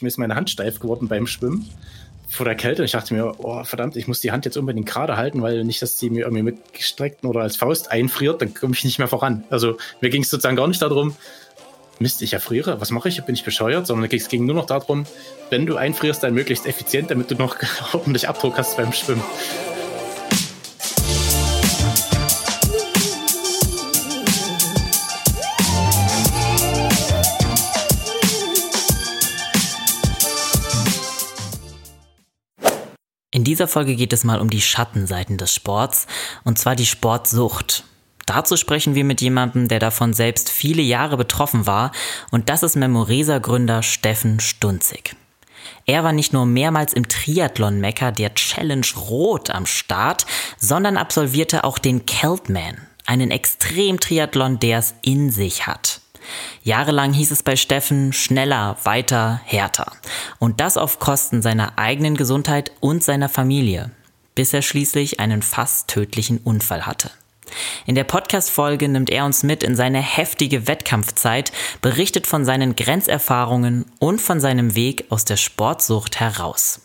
mir ist meine Hand steif geworden beim Schwimmen vor der Kälte. Und ich dachte mir, oh verdammt, ich muss die Hand jetzt unbedingt gerade halten, weil nicht, dass die mir irgendwie mit gestreckten oder als Faust einfriert, dann komme ich nicht mehr voran. Also mir ging es sozusagen gar nicht darum, Mist, ich erfriere, was mache ich? Bin ich bescheuert? Sondern es ging nur noch darum, wenn du einfrierst, dann möglichst effizient, damit du noch ordentlich Abdruck hast beim Schwimmen. In dieser Folge geht es mal um die Schattenseiten des Sports, und zwar die Sportsucht. Dazu sprechen wir mit jemandem, der davon selbst viele Jahre betroffen war, und das ist Memoresa-Gründer Steffen Stunzig. Er war nicht nur mehrmals im Triathlon-Mecker der Challenge Rot am Start, sondern absolvierte auch den Keltman, einen Extrem-Triathlon, der es in sich hat. Jahrelang hieß es bei Steffen schneller, weiter, härter. Und das auf Kosten seiner eigenen Gesundheit und seiner Familie, bis er schließlich einen fast tödlichen Unfall hatte. In der Podcast-Folge nimmt er uns mit in seine heftige Wettkampfzeit, berichtet von seinen Grenzerfahrungen und von seinem Weg aus der Sportsucht heraus.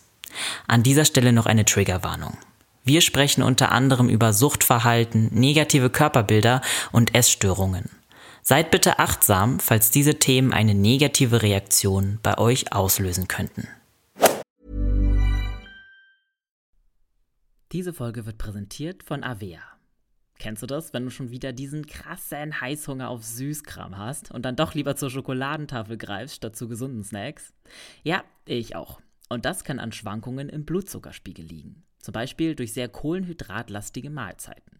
An dieser Stelle noch eine Triggerwarnung. Wir sprechen unter anderem über Suchtverhalten, negative Körperbilder und Essstörungen. Seid bitte achtsam, falls diese Themen eine negative Reaktion bei euch auslösen könnten. Diese Folge wird präsentiert von Avea. Kennst du das, wenn du schon wieder diesen krassen Heißhunger auf Süßkram hast und dann doch lieber zur Schokoladentafel greifst statt zu gesunden Snacks? Ja, ich auch. Und das kann an Schwankungen im Blutzuckerspiegel liegen. Zum Beispiel durch sehr kohlenhydratlastige Mahlzeiten.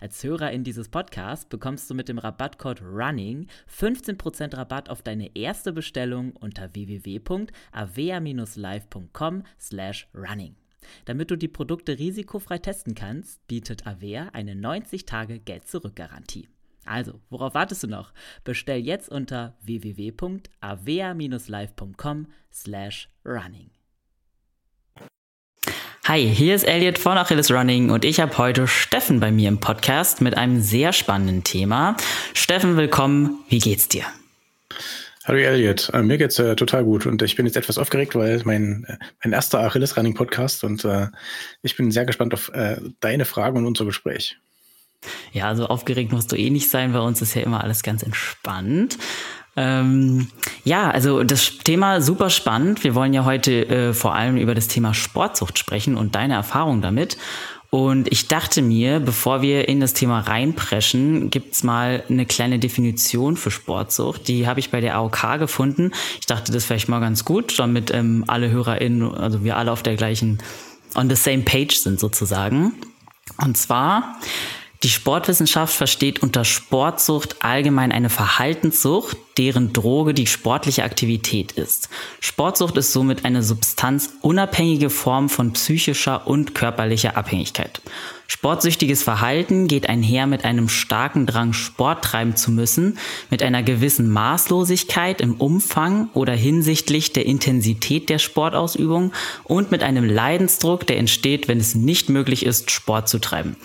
Als Hörerin dieses Podcasts bekommst du mit dem Rabattcode RUNNING 15% Rabatt auf deine erste Bestellung unter www.avea-live.com slash running. Damit du die Produkte risikofrei testen kannst, bietet Avea eine 90-Tage-Geld-Zurück-Garantie. Also, worauf wartest du noch? Bestell jetzt unter www.avea-live.com slash running. Hi, hier ist Elliot von Achilles Running und ich habe heute Steffen bei mir im Podcast mit einem sehr spannenden Thema. Steffen, willkommen. Wie geht's dir? Hallo Elliot, äh, mir geht's äh, total gut und ich bin jetzt etwas aufgeregt, weil mein, äh, mein erster Achilles Running Podcast und äh, ich bin sehr gespannt auf äh, deine Fragen und unser Gespräch. Ja, also aufgeregt musst du eh nicht sein, bei uns ist ja immer alles ganz entspannt. Ähm, ja, also das Thema super spannend. Wir wollen ja heute äh, vor allem über das Thema Sportsucht sprechen und deine Erfahrung damit. Und ich dachte mir, bevor wir in das Thema reinpreschen, gibt's mal eine kleine Definition für Sportsucht. Die habe ich bei der AOK gefunden. Ich dachte, das wäre vielleicht mal ganz gut, damit ähm, alle HörerInnen, also wir alle auf der gleichen, on the same page sind sozusagen. Und zwar die Sportwissenschaft versteht unter Sportsucht allgemein eine Verhaltenssucht, deren Droge die sportliche Aktivität ist. Sportsucht ist somit eine substanzunabhängige Form von psychischer und körperlicher Abhängigkeit. Sportsüchtiges Verhalten geht einher mit einem starken Drang, Sport treiben zu müssen, mit einer gewissen Maßlosigkeit im Umfang oder hinsichtlich der Intensität der Sportausübung und mit einem Leidensdruck, der entsteht, wenn es nicht möglich ist, Sport zu treiben.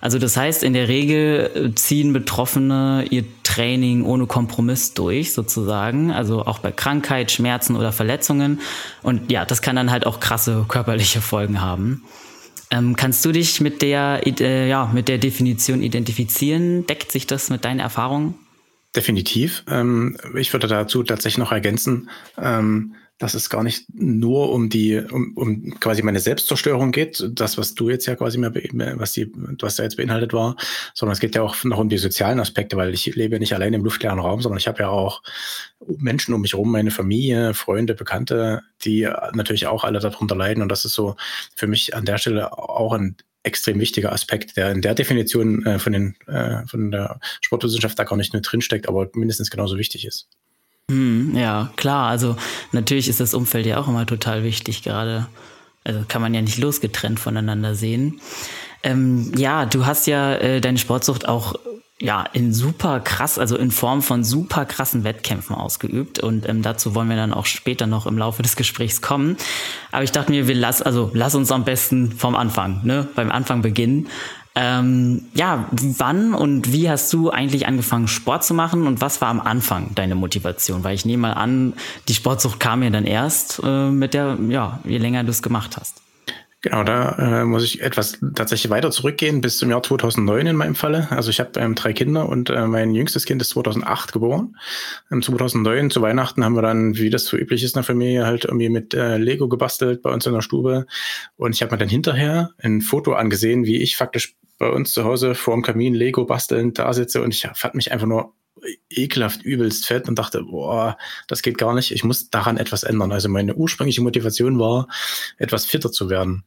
Also das heißt, in der Regel äh, ziehen Betroffene ihr Training ohne Kompromiss durch, sozusagen. Also auch bei Krankheit, Schmerzen oder Verletzungen. Und ja, das kann dann halt auch krasse körperliche Folgen haben. Ähm, kannst du dich mit der, äh, ja, mit der Definition identifizieren? Deckt sich das mit deinen Erfahrungen? Definitiv. Ähm, ich würde dazu tatsächlich noch ergänzen, ähm, dass es gar nicht nur um die, um, um quasi meine Selbstzerstörung geht, das, was du jetzt ja quasi mehr, was die, was da jetzt beinhaltet war, sondern es geht ja auch noch um die sozialen Aspekte, weil ich lebe nicht allein im luftleeren Raum, sondern ich habe ja auch Menschen um mich herum, meine Familie, Freunde, Bekannte, die natürlich auch alle darunter leiden. Und das ist so für mich an der Stelle auch ein extrem wichtiger Aspekt, der in der Definition äh, von, den, äh, von der Sportwissenschaft da gar nicht nur drinsteckt, aber mindestens genauso wichtig ist. Hm, ja, klar. Also natürlich ist das Umfeld ja auch immer total wichtig, gerade. Also kann man ja nicht losgetrennt voneinander sehen. Ähm, ja, du hast ja äh, deine Sportsucht auch ja in super krass, also in Form von super krassen Wettkämpfen ausgeübt. Und ähm, dazu wollen wir dann auch später noch im Laufe des Gesprächs kommen. Aber ich dachte mir, wir lass, also lass uns am besten vom Anfang, ne, beim Anfang beginnen. Ähm, ja, wann und wie hast du eigentlich angefangen, Sport zu machen und was war am Anfang deine Motivation? Weil ich nehme mal an, die Sportsucht kam ja dann erst äh, mit der, ja, je länger du es gemacht hast. Genau, da äh, muss ich etwas tatsächlich weiter zurückgehen bis zum Jahr 2009 in meinem Falle. Also ich habe ähm, drei Kinder und äh, mein jüngstes Kind ist 2008 geboren. Ähm, 2009 zu Weihnachten haben wir dann, wie das so üblich ist in der Familie, halt irgendwie mit äh, Lego gebastelt bei uns in der Stube. Und ich habe mir dann hinterher ein Foto angesehen, wie ich faktisch bei uns zu Hause vor dem Kamin Lego bastelnd da sitze und ich fand mich einfach nur ekelhaft übelst fett und dachte, boah, das geht gar nicht, ich muss daran etwas ändern. Also meine ursprüngliche Motivation war, etwas fitter zu werden.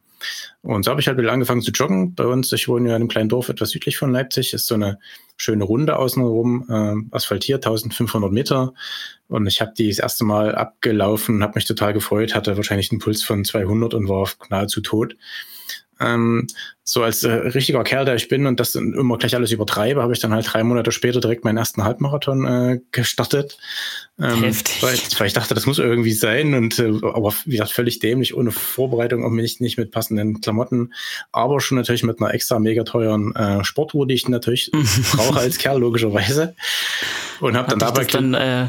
Und so habe ich halt wieder angefangen zu joggen. Bei uns, ich wohne ja in einem kleinen Dorf etwas südlich von Leipzig, ist so eine schöne Runde außenrum, äh, asphaltiert, 1500 Meter. Und ich habe die das erste Mal abgelaufen, habe mich total gefreut, hatte wahrscheinlich einen Puls von 200 und war nahezu tot. Ähm, so als äh, richtiger Kerl, der ich bin und das immer gleich alles übertreibe, habe ich dann halt drei Monate später direkt meinen ersten Halbmarathon äh, gestartet. Ähm, Heftig. Weil, weil, ich dachte, das muss irgendwie sein und äh, aber wie gesagt, völlig dämlich, ohne Vorbereitung, auch nicht, nicht mit passenden Klamotten, aber schon natürlich mit einer extra mega teuren äh, Sportuhr, die ich natürlich brauche als Kerl, logischerweise. Und habe dann dabei. Dann, äh,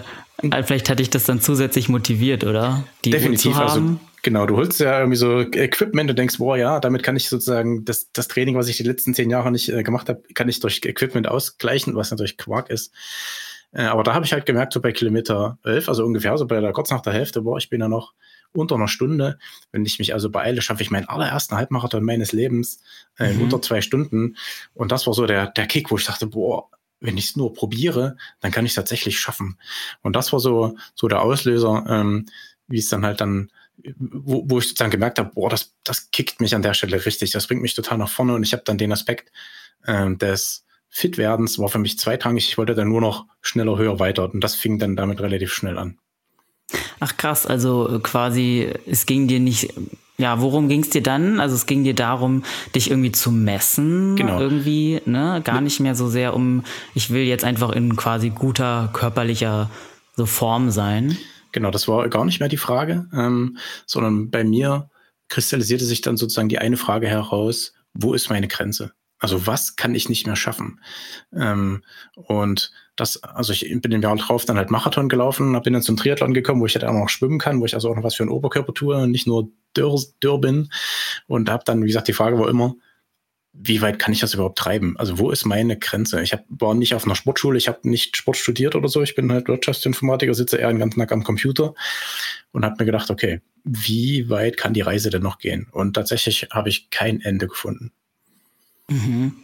vielleicht hatte ich das dann zusätzlich motiviert, oder? Die Definitiv. Also Genau, du holst ja irgendwie so Equipment und denkst, boah, ja, damit kann ich sozusagen das, das Training, was ich die letzten zehn Jahre nicht äh, gemacht habe, kann ich durch Equipment ausgleichen, was natürlich Quark ist. Äh, aber da habe ich halt gemerkt, so bei Kilometer 11, also ungefähr so bei der kurz nach der Hälfte, boah, ich bin ja noch unter einer Stunde. Wenn ich mich also beeile, schaffe ich meinen allerersten Halbmarathon meines Lebens äh, in mhm. unter zwei Stunden. Und das war so der, der Kick, wo ich dachte, boah, wenn ich es nur probiere, dann kann ich es tatsächlich schaffen. Und das war so, so der Auslöser, ähm, wie es dann halt dann wo, wo ich sozusagen gemerkt habe, boah, das, das kickt mich an der Stelle richtig, das bringt mich total nach vorne und ich habe dann den Aspekt äh, des Fitwerdens war für mich zweitrangig. Ich wollte dann nur noch schneller, höher, weiter und das fing dann damit relativ schnell an. Ach krass, also quasi, es ging dir nicht, ja, worum ging es dir dann? Also es ging dir darum, dich irgendwie zu messen, genau. irgendwie, ne? Gar nicht mehr so sehr um, ich will jetzt einfach in quasi guter körperlicher so Form sein. Genau, das war gar nicht mehr die Frage, ähm, sondern bei mir kristallisierte sich dann sozusagen die eine Frage heraus, wo ist meine Grenze? Also was kann ich nicht mehr schaffen? Ähm, und das, also ich bin im Jahr drauf dann halt Marathon gelaufen, bin dann zum Triathlon gekommen, wo ich halt auch noch schwimmen kann, wo ich also auch noch was für einen Oberkörper tue und nicht nur dürr, dürr bin. Und habe dann, wie gesagt, die Frage war immer, wie weit kann ich das überhaupt treiben? Also wo ist meine Grenze? Ich hab, war nicht auf einer Sportschule, ich habe nicht Sport studiert oder so. Ich bin halt Wirtschaftsinformatiker, sitze eher den ganzen Tag am Computer und habe mir gedacht, okay, wie weit kann die Reise denn noch gehen? Und tatsächlich habe ich kein Ende gefunden. Mhm.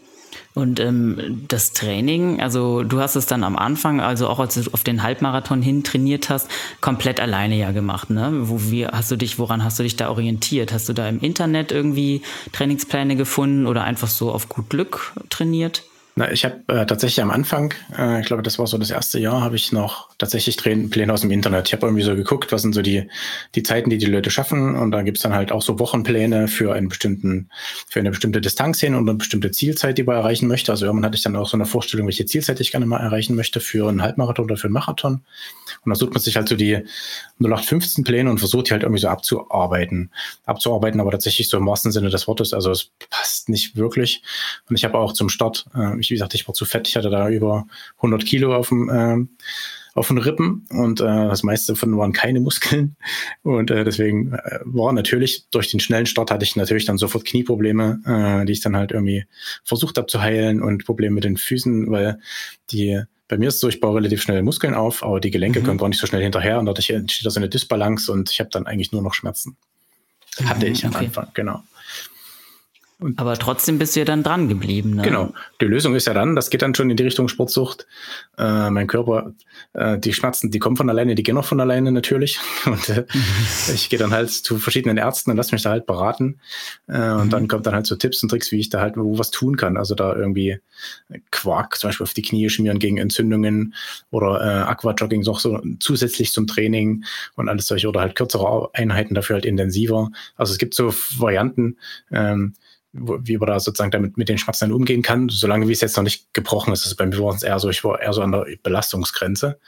Und ähm, das Training, also du hast es dann am Anfang, also auch als du auf den Halbmarathon hin trainiert hast, komplett alleine ja gemacht, ne? Wo, wie hast du dich, woran hast du dich da orientiert? Hast du da im Internet irgendwie Trainingspläne gefunden oder einfach so auf gut Glück trainiert? Na, ich habe äh, tatsächlich am Anfang, äh, ich glaube, das war so das erste Jahr, habe ich noch tatsächlich Pläne aus dem Internet. Ich habe irgendwie so geguckt, was sind so die, die Zeiten, die die Leute schaffen. Und da gibt's dann halt auch so Wochenpläne für einen bestimmten, für eine bestimmte Distanz hin und eine bestimmte Zielzeit, die man erreichen möchte. Also irgendwann hatte ich dann auch so eine Vorstellung, welche Zielzeit ich gerne mal erreichen möchte für einen Halbmarathon oder für einen Marathon. Und da sucht man sich halt so die 0815 Pläne und versucht die halt irgendwie so abzuarbeiten. Abzuarbeiten, aber tatsächlich so im wahrsten Sinne des Wortes. Also es passt nicht wirklich. Und ich habe auch zum Start, äh, ich, wie gesagt, ich war zu fett. Ich hatte da über 100 Kilo auf dem, äh, auf den Rippen und äh, das meiste davon waren keine Muskeln und äh, deswegen äh, war natürlich durch den schnellen Start hatte ich natürlich dann sofort Knieprobleme, äh, die ich dann halt irgendwie versucht habe zu heilen und Probleme mit den Füßen, weil die bei mir ist es so, ich baue relativ schnell Muskeln auf, aber die Gelenke mhm. kommen gar nicht so schnell hinterher und dadurch entsteht da so eine Disbalance und ich habe dann eigentlich nur noch Schmerzen. Hatte mhm, ich am okay. Anfang, genau. Und Aber trotzdem bist du ja dann dran geblieben. Ne? Genau. Die Lösung ist ja dann, das geht dann schon in die Richtung Sportsucht. Äh, mein Körper, äh, die Schmerzen, die kommen von alleine, die gehen auch von alleine natürlich. Und äh, mhm. ich gehe dann halt zu verschiedenen Ärzten und lass mich da halt beraten. Äh, und mhm. dann kommt dann halt so Tipps und Tricks, wie ich da halt wo was tun kann. Also da irgendwie Quark zum Beispiel auf die Knie schmieren gegen Entzündungen oder äh, Aquajogging noch so zusätzlich zum Training und alles solche oder halt kürzere Einheiten dafür halt intensiver. Also es gibt so Varianten. Ähm, wie man da sozusagen damit mit den Schmerzen umgehen kann, solange wie es jetzt noch nicht gebrochen ist. Also bei mir war es eher so, ich war eher so an der Belastungsgrenze.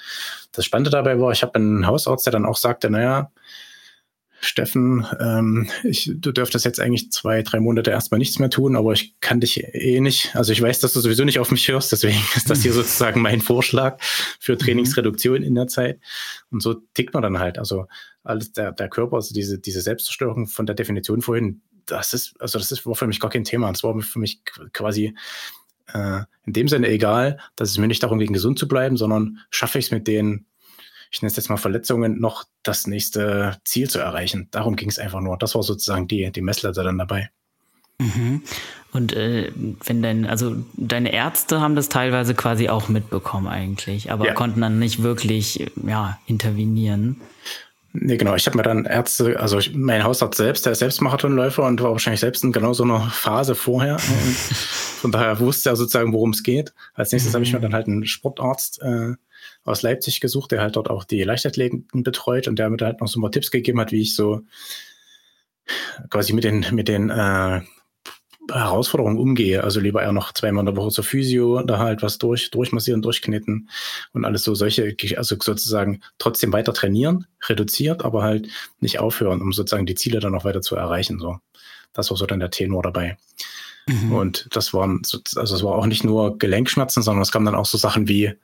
Das Spannende dabei war, ich habe einen Hausarzt, der dann auch sagte, naja, Steffen, ähm, ich, du dürftest jetzt eigentlich zwei, drei Monate erstmal nichts mehr tun, aber ich kann dich eh nicht. Also ich weiß, dass du sowieso nicht auf mich hörst, deswegen ist das hier mhm. sozusagen mein Vorschlag für mhm. Trainingsreduktion in der Zeit. Und so tickt man dann halt. Also alles der, der Körper, also diese, diese Selbstzerstörung von der Definition vorhin, das ist, also das ist, war für mich gar kein Thema. Das war für mich quasi äh, in dem Sinne egal, dass es mir nicht darum ging, gesund zu bleiben, sondern schaffe ich es mit den, ich nenne es jetzt mal Verletzungen, noch das nächste Ziel zu erreichen. Darum ging es einfach nur. Das war sozusagen die, die Messlatte dann dabei. Mhm. Und äh, wenn dein, also deine Ärzte haben das teilweise quasi auch mitbekommen eigentlich, aber ja. konnten dann nicht wirklich ja, intervenieren. Nee, genau. Ich habe mir dann Ärzte, also ich, mein Hausarzt selbst, der ist selbst Marathonläufer und war wahrscheinlich selbst in genau so einer Phase vorher. Und von daher wusste er sozusagen, worum es geht. Als nächstes mhm. habe ich mir dann halt einen Sportarzt äh, aus Leipzig gesucht, der halt dort auch die Leichtathleten betreut und der mir halt noch so ein paar Tipps gegeben hat, wie ich so quasi mit den, mit den äh, Herausforderungen umgehe. Also lieber eher noch zweimal in der Woche zur Physio, da halt was durch, durchmassieren, durchkneten und alles so solche, also sozusagen trotzdem weiter trainieren, reduziert, aber halt nicht aufhören, um sozusagen die Ziele dann noch weiter zu erreichen. So. Das war so dann der Tenor dabei. Mhm. Und das waren, also es war auch nicht nur Gelenkschmerzen, sondern es kamen dann auch so Sachen wie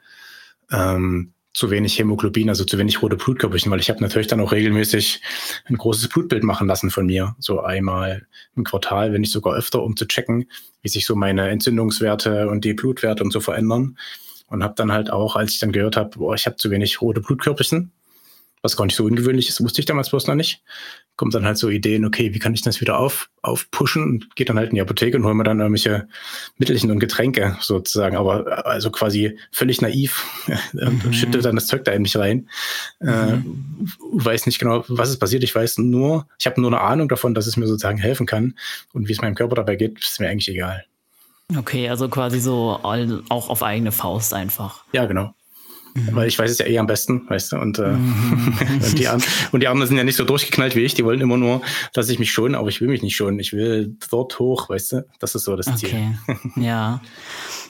ähm, zu wenig Hämoglobin, also zu wenig rote Blutkörperchen, weil ich habe natürlich dann auch regelmäßig ein großes Blutbild machen lassen von mir, so einmal im Quartal, wenn nicht sogar öfter, um zu checken, wie sich so meine Entzündungswerte und die Blutwerte und so verändern. Und habe dann halt auch, als ich dann gehört habe, boah, ich habe zu wenig rote Blutkörperchen, was gar nicht so ungewöhnlich ist, wusste ich damals bloß noch nicht. Kommt dann halt so Ideen, okay, wie kann ich das wieder auf, aufpushen und geht dann halt in die Apotheke und hol mir dann irgendwelche Mittelchen und Getränke sozusagen, aber also quasi völlig naiv und mhm. schüttet dann das Zeug da in mich rein. Äh, mhm. Äh, weiß nicht genau, was ist passiert. Ich weiß nur, ich habe nur eine Ahnung davon, dass es mir sozusagen helfen kann und wie es meinem Körper dabei geht, ist mir eigentlich egal. Okay, also quasi so auch auf eigene Faust einfach. Ja, genau. Mhm. Weil ich weiß es ja eh am besten, weißt du, und, äh, mhm. und, die und die anderen sind ja nicht so durchgeknallt wie ich, die wollen immer nur, dass ich mich schon, aber ich will mich nicht schonen. Ich will dort hoch, weißt du? Das ist so das Ziel. Okay. ja.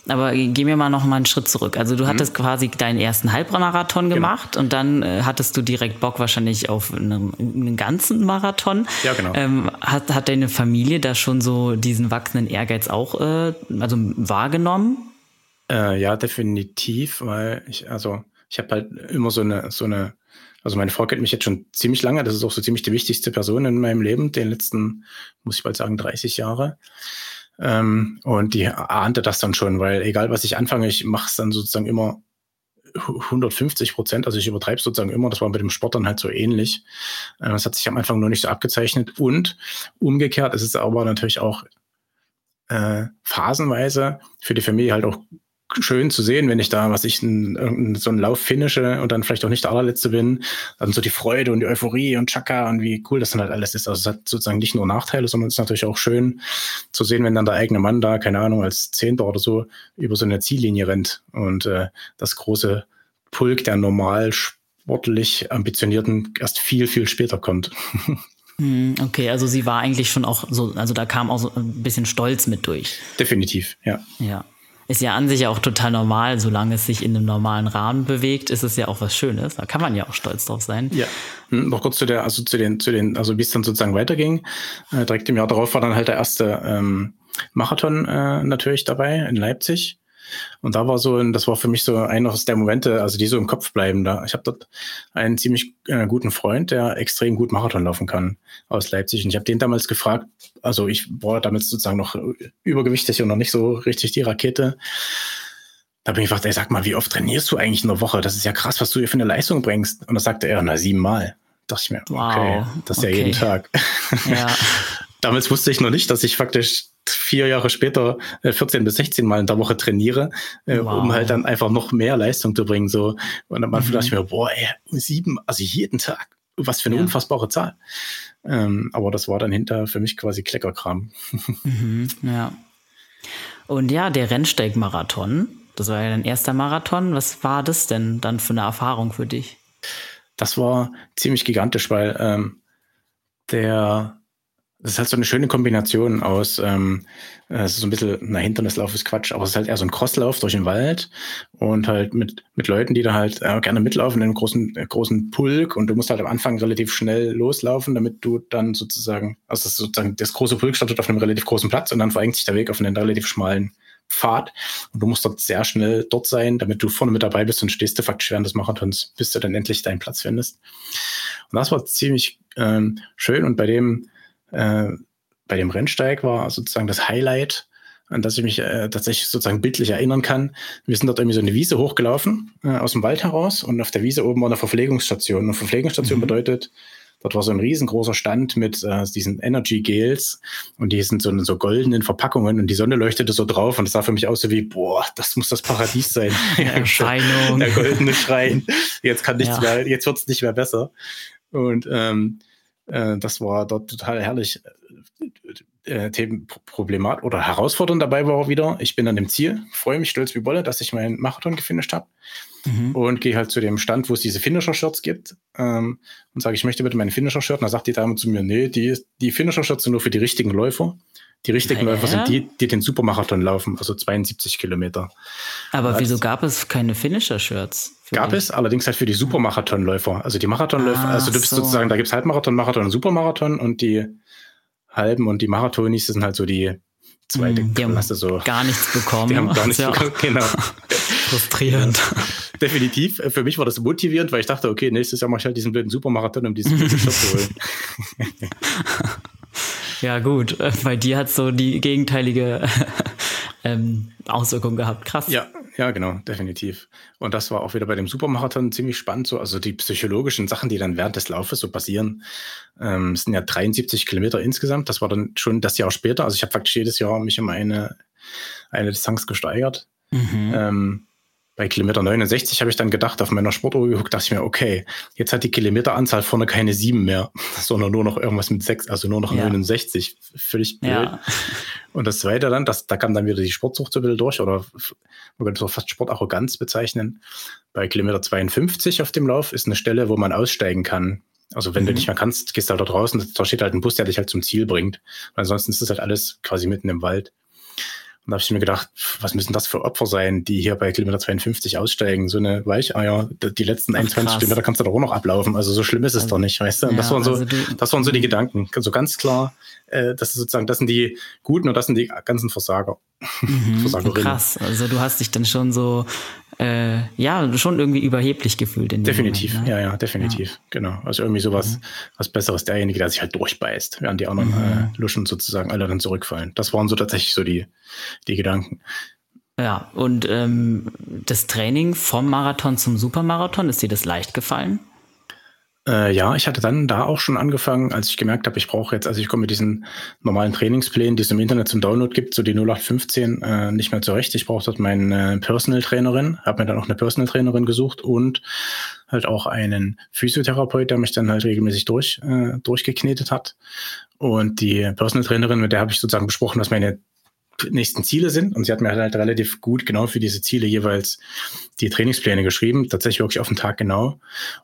Aber gehen wir mal noch mal einen Schritt zurück. Also du mhm. hattest quasi deinen ersten Halbmarathon genau. gemacht und dann äh, hattest du direkt Bock wahrscheinlich auf einen, einen ganzen Marathon. Ja, genau. Ähm, hat, hat deine Familie da schon so diesen wachsenden Ehrgeiz auch äh, also wahrgenommen? Äh, ja, definitiv, weil ich, also ich habe halt immer so eine, so eine, also meine Frau kennt mich jetzt schon ziemlich lange, das ist auch so ziemlich die wichtigste Person in meinem Leben, den letzten, muss ich bald sagen, 30 Jahre. Ähm, und die ahnte das dann schon, weil egal was ich anfange, ich mache es dann sozusagen immer 150 Prozent, also ich übertreibe sozusagen immer, das war mit dem Sport dann halt so ähnlich. Äh, das hat sich am Anfang nur nicht so abgezeichnet und umgekehrt ist es aber natürlich auch äh, phasenweise für die Familie halt auch schön zu sehen, wenn ich da, was ich, ein, so einen Lauf finische und dann vielleicht auch nicht der allerletzte bin. Dann so die Freude und die Euphorie und Chaka und wie cool das dann halt alles ist. Also es hat sozusagen nicht nur Nachteile, sondern es ist natürlich auch schön zu sehen, wenn dann der eigene Mann da, keine Ahnung, als Zehnter oder so über so eine Ziellinie rennt und äh, das große Pulk der normal sportlich Ambitionierten erst viel, viel später kommt. Hm, okay, also sie war eigentlich schon auch so, also da kam auch so ein bisschen Stolz mit durch. Definitiv, ja. Ja ist ja an sich auch total normal, solange es sich in einem normalen Rahmen bewegt, ist es ja auch was Schönes. Da kann man ja auch stolz drauf sein. Ja. Hm, noch kurz zu der, also zu den, zu den, also wie es dann sozusagen weiterging. Äh, direkt im Jahr darauf war dann halt der erste ähm, Marathon äh, natürlich dabei in Leipzig. Und da war so, das war für mich so einer der Momente, also die so im Kopf bleiben. Da ich habe dort einen ziemlich äh, guten Freund, der extrem gut Marathon laufen kann aus Leipzig. Und ich habe den damals gefragt, also ich war damals sozusagen noch übergewichtig und noch nicht so richtig die Rakete. Da bin ich gefragt, ey, sag mal, wie oft trainierst du eigentlich in der Woche? Das ist ja krass, was du hier für eine Leistung bringst. Und da sagte er, na, siebenmal. Da dachte ich mir, okay, wow, das ist okay. ja jeden Tag. Ja. Damals wusste ich noch nicht, dass ich faktisch vier Jahre später 14 äh, bis 16 Mal in der Woche trainiere, äh, wow. um halt dann einfach noch mehr Leistung zu bringen. So. Und dann mhm. dachte ich mir, boah, ey, sieben, also jeden Tag. Was für eine ja. unfassbare Zahl. Ähm, aber das war dann hinter für mich quasi Kleckerkram. Mhm, ja. Und ja, der Rennsteigmarathon, das war ja dein erster Marathon. Was war das denn dann für eine Erfahrung für dich? Das war ziemlich gigantisch, weil ähm, der das ist halt so eine schöne Kombination aus, ähm, es ist so ein bisschen, na, Hindernislauf ist Quatsch, aber es ist halt eher so ein Crosslauf durch den Wald und halt mit, mit Leuten, die da halt äh, gerne mitlaufen in einem großen, äh, großen Pulk und du musst halt am Anfang relativ schnell loslaufen, damit du dann sozusagen, also das sozusagen das große Pulk startet auf einem relativ großen Platz und dann verengt sich der Weg auf einen relativ schmalen Pfad und du musst dort sehr schnell dort sein, damit du vorne mit dabei bist und stehst de facto während des Marathons, bis du dann endlich deinen Platz findest. Und das war ziemlich ähm, schön und bei dem äh, bei dem Rennsteig war sozusagen das Highlight, an das ich mich äh, tatsächlich sozusagen bildlich erinnern kann. Wir sind dort irgendwie so eine Wiese hochgelaufen, äh, aus dem Wald heraus und auf der Wiese oben war eine Verpflegungsstation. Eine Verpflegungsstation mhm. bedeutet, dort war so ein riesengroßer Stand mit äh, diesen Energy Gels und die sind so in so goldenen Verpackungen und die Sonne leuchtete so drauf und es sah für mich aus so wie, boah, das muss das Paradies sein. Erscheinung. der goldene Schrein. Jetzt kann nichts ja. mehr, jetzt wird's nicht mehr besser. Und ähm, äh, das war dort total herrlich. Äh, Themenproblimat oder herausfordernd dabei war auch wieder. Ich bin an dem Ziel, freue mich stolz wie Wolle, dass ich meinen Marathon gefinisht habe mhm. und gehe halt zu dem Stand, wo es diese Finisher-Shirts gibt ähm, und sage, ich möchte bitte meinen Finisher-Shirt. Und dann sagt die Dame zu mir, nee, die, die Finisher-Shirts sind nur für die richtigen Läufer. Die richtigen. Läufer sind die, die den Supermarathon laufen, also 72 Kilometer. Aber wieso gab es keine Finisher-Shirts? Gab es, allerdings halt für die Supermarathonläufer. Also die Marathonläufer, ah, also du bist so. sozusagen, da gibt's Halbmarathon, Marathon und Supermarathon und die halben und die Marathonis sind halt so die zweite mm, die Klasse. So. Gar nichts bekommen. Die haben gar nichts ja bekommen, genau. Frustrierend. Ja. Definitiv. Für mich war das motivierend, weil ich dachte, okay, nächstes Jahr mache ich halt diesen blöden Supermarathon, um diesen Shop zu holen. Ja, gut. Bei dir hat so die gegenteilige ähm, Auswirkung gehabt. Krass. Ja, ja, genau, definitiv. Und das war auch wieder bei dem Supermarathon ziemlich spannend. So, also die psychologischen Sachen, die dann während des Laufes so passieren, ähm, sind ja 73 Kilometer insgesamt. Das war dann schon das Jahr später. Also ich habe faktisch jedes Jahr mich um eine, eine Distanz gesteigert. Mhm. Ähm, bei Kilometer 69 habe ich dann gedacht, auf meiner Sportuhr geguckt, dachte ich mir, okay, jetzt hat die Kilometeranzahl vorne keine sieben mehr, sondern nur noch irgendwas mit sechs, also nur noch ja. 69. Völlig blöd. Ja. Und das zweite dann, das, da kam dann wieder die Sportsucht so ein bisschen durch, oder man könnte es fast Sportarroganz bezeichnen. Bei Kilometer 52 auf dem Lauf ist eine Stelle, wo man aussteigen kann. Also wenn mhm. du nicht mehr kannst, gehst du halt da draußen, da steht halt ein Bus, der dich halt zum Ziel bringt. Und ansonsten ist das halt alles quasi mitten im Wald. Da habe ich mir gedacht, was müssen das für Opfer sein, die hier bei Kilometer 52 aussteigen? So eine Weicheier, die letzten 21 Kilometer kannst du doch auch noch ablaufen. Also so schlimm ist es also, doch nicht, weißt du? Und ja, das waren so, also das waren so die Gedanken. So also ganz klar, äh, das ist sozusagen, das sind die Guten und das sind die ganzen Versager. Mhm, krass. Also du hast dich dann schon so äh, ja, schon irgendwie überheblich gefühlt. In definitiv, Moment, ne? ja, ja, definitiv, ja. genau. Also irgendwie sowas, mhm. was Besseres, derjenige, der sich halt durchbeißt, während die anderen mhm. äh, Luschen sozusagen alle dann zurückfallen. Das waren so tatsächlich so die, die Gedanken. Ja, und ähm, das Training vom Marathon zum Supermarathon, ist dir das leicht gefallen? Äh, ja, ich hatte dann da auch schon angefangen, als ich gemerkt habe, ich brauche jetzt, also ich komme mit diesen normalen Trainingsplänen, die es im Internet zum Download gibt, so die 0815, äh, nicht mehr zurecht. Ich brauche dort meine Personal Trainerin, habe mir dann auch eine Personal Trainerin gesucht und halt auch einen Physiotherapeut, der mich dann halt regelmäßig durch, äh, durchgeknetet hat. Und die Personal Trainerin, mit der habe ich sozusagen besprochen, was meine nächsten Ziele sind. Und sie hat mir halt relativ gut genau für diese Ziele jeweils die Trainingspläne geschrieben, tatsächlich wirklich auf den Tag genau.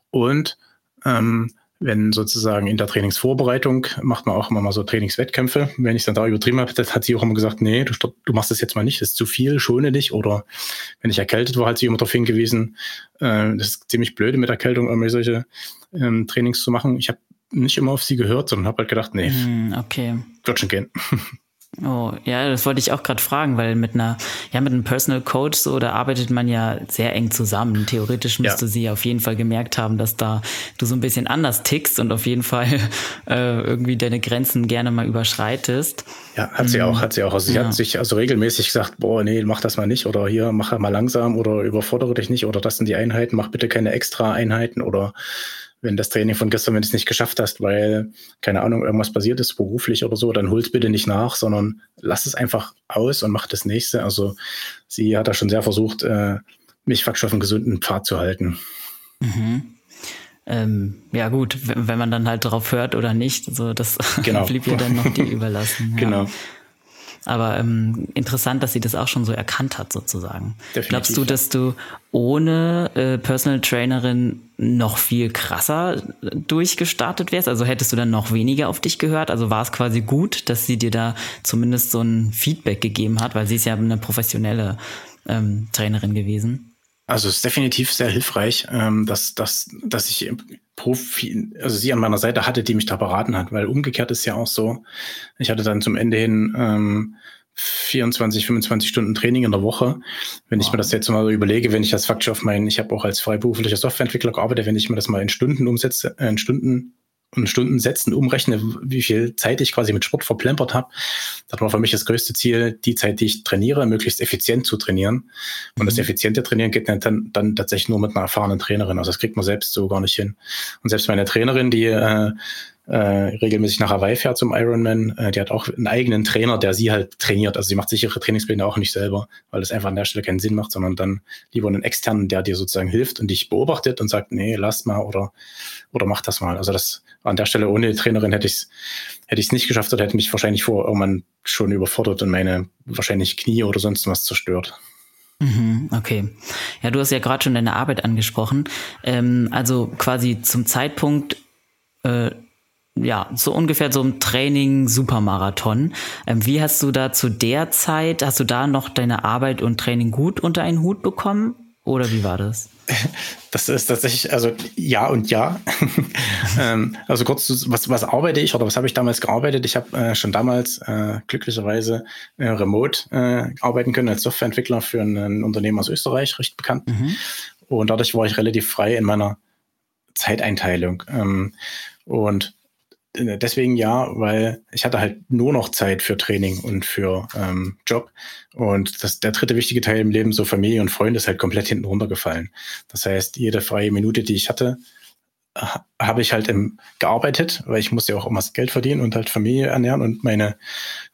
Und ähm, wenn sozusagen in der Trainingsvorbereitung macht man auch immer mal so Trainingswettkämpfe. Wenn ich dann da übertrieben habe, hat sie auch immer gesagt, nee, du, du machst das jetzt mal nicht, das ist zu viel, schone dich. Oder wenn ich erkältet war, hat sie immer darauf hingewiesen, äh, das ist ziemlich blöde mit Erkältung, irgendwie solche ähm, Trainings zu machen. Ich habe nicht immer auf sie gehört, sondern habe halt gedacht, nee, mm, okay. wird schon gehen. Oh, ja, das wollte ich auch gerade fragen, weil mit einer, ja, mit einem Personal Coach so, da arbeitet man ja sehr eng zusammen. Theoretisch müsste ja. sie auf jeden Fall gemerkt haben, dass da du so ein bisschen anders tickst und auf jeden Fall äh, irgendwie deine Grenzen gerne mal überschreitest. Ja, hat sie auch, hat sie auch. Also sie ja. hat sich also regelmäßig gesagt, boah, nee, mach das mal nicht oder hier, mach mal langsam oder überfordere dich nicht oder das sind die Einheiten, mach bitte keine extra Einheiten oder wenn das Training von gestern, wenn du es nicht geschafft hast, weil, keine Ahnung, irgendwas passiert ist, beruflich oder so, dann hol's bitte nicht nach, sondern lass es einfach aus und mach das nächste. Also sie hat da schon sehr versucht, äh, mich faktisch auf einen gesunden Pfad zu halten. Mhm. Ähm, ja gut, wenn man dann halt drauf hört oder nicht, so das genau. blieb ihr dann noch die überlassen. Ja. Genau. Aber ähm, interessant, dass sie das auch schon so erkannt hat, sozusagen. Definitiv. Glaubst du, dass du ohne äh, Personal Trainerin noch viel krasser durchgestartet wärst? Also hättest du dann noch weniger auf dich gehört? Also war es quasi gut, dass sie dir da zumindest so ein Feedback gegeben hat, weil sie ist ja eine professionelle ähm, Trainerin gewesen? Also es ist definitiv sehr hilfreich, ähm, dass, dass, dass ich Profi, also sie an meiner Seite hatte, die mich da beraten hat, weil umgekehrt ist ja auch so, ich hatte dann zum Ende hin ähm, 24, 25 Stunden Training in der Woche. Wenn wow. ich mir das jetzt mal überlege, wenn ich das faktisch auf meinen, ich habe auch als freiberuflicher Softwareentwickler gearbeitet, wenn ich mir das mal in Stunden umsetze, äh, in Stunden und Stundensätzen umrechne, wie viel Zeit ich quasi mit Sport verplempert habe, das war für mich das größte Ziel, die Zeit, die ich trainiere, möglichst effizient zu trainieren. Und mhm. das effiziente Trainieren geht dann, dann tatsächlich nur mit einer erfahrenen Trainerin. Also das kriegt man selbst so gar nicht hin. Und selbst meine Trainerin, die äh, äh, regelmäßig nach Hawaii fährt zum Ironman. Äh, die hat auch einen eigenen Trainer, der sie halt trainiert. Also sie macht sich ihre Trainingspläne auch nicht selber, weil das einfach an der Stelle keinen Sinn macht, sondern dann lieber einen externen, der dir sozusagen hilft und dich beobachtet und sagt, nee, lass mal oder, oder mach das mal. Also das an der Stelle ohne Trainerin hätte ich es hätte ich nicht geschafft oder hätte mich wahrscheinlich vor irgendwann schon überfordert und meine wahrscheinlich Knie oder sonst was zerstört. Mhm, okay. Ja, du hast ja gerade schon deine Arbeit angesprochen. Ähm, also quasi zum Zeitpunkt äh, ja, so ungefähr so ein Training Supermarathon. Ähm, wie hast du da zu der Zeit, hast du da noch deine Arbeit und Training gut unter einen Hut bekommen? Oder wie war das? Das ist tatsächlich, also ja und ja. ähm, also kurz, was, was arbeite ich oder was habe ich damals gearbeitet? Ich habe äh, schon damals äh, glücklicherweise äh, remote äh, arbeiten können als Softwareentwickler für ein Unternehmen aus Österreich, recht bekannt. Mhm. Und dadurch war ich relativ frei in meiner Zeiteinteilung. Ähm, und deswegen ja, weil ich hatte halt nur noch Zeit für Training und für ähm, Job. Und das, der dritte wichtige Teil im Leben, so Familie und Freunde, ist halt komplett hinten runtergefallen. Das heißt, jede freie Minute, die ich hatte, habe ich halt im, gearbeitet, weil ich musste ja auch immer Geld verdienen und halt Familie ernähren und meine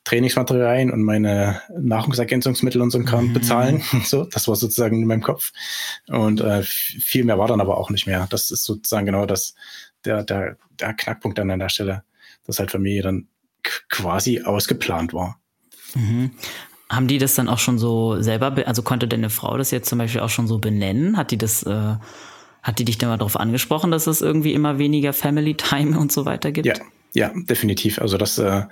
Trainingsmaterialien und meine Nahrungsergänzungsmittel und so ein Kram mhm. bezahlen. So, das war sozusagen in meinem Kopf. Und äh, viel mehr war dann aber auch nicht mehr. Das ist sozusagen genau das, der, der, der Knackpunkt dann an der Stelle, dass halt Familie dann quasi ausgeplant war. Mhm. Haben die das dann auch schon so selber, also konnte deine Frau das jetzt zum Beispiel auch schon so benennen? Hat die das, äh, hat die dich dann mal darauf angesprochen, dass es irgendwie immer weniger Family Time und so weiter gibt? Ja, ja, definitiv. Also das, äh,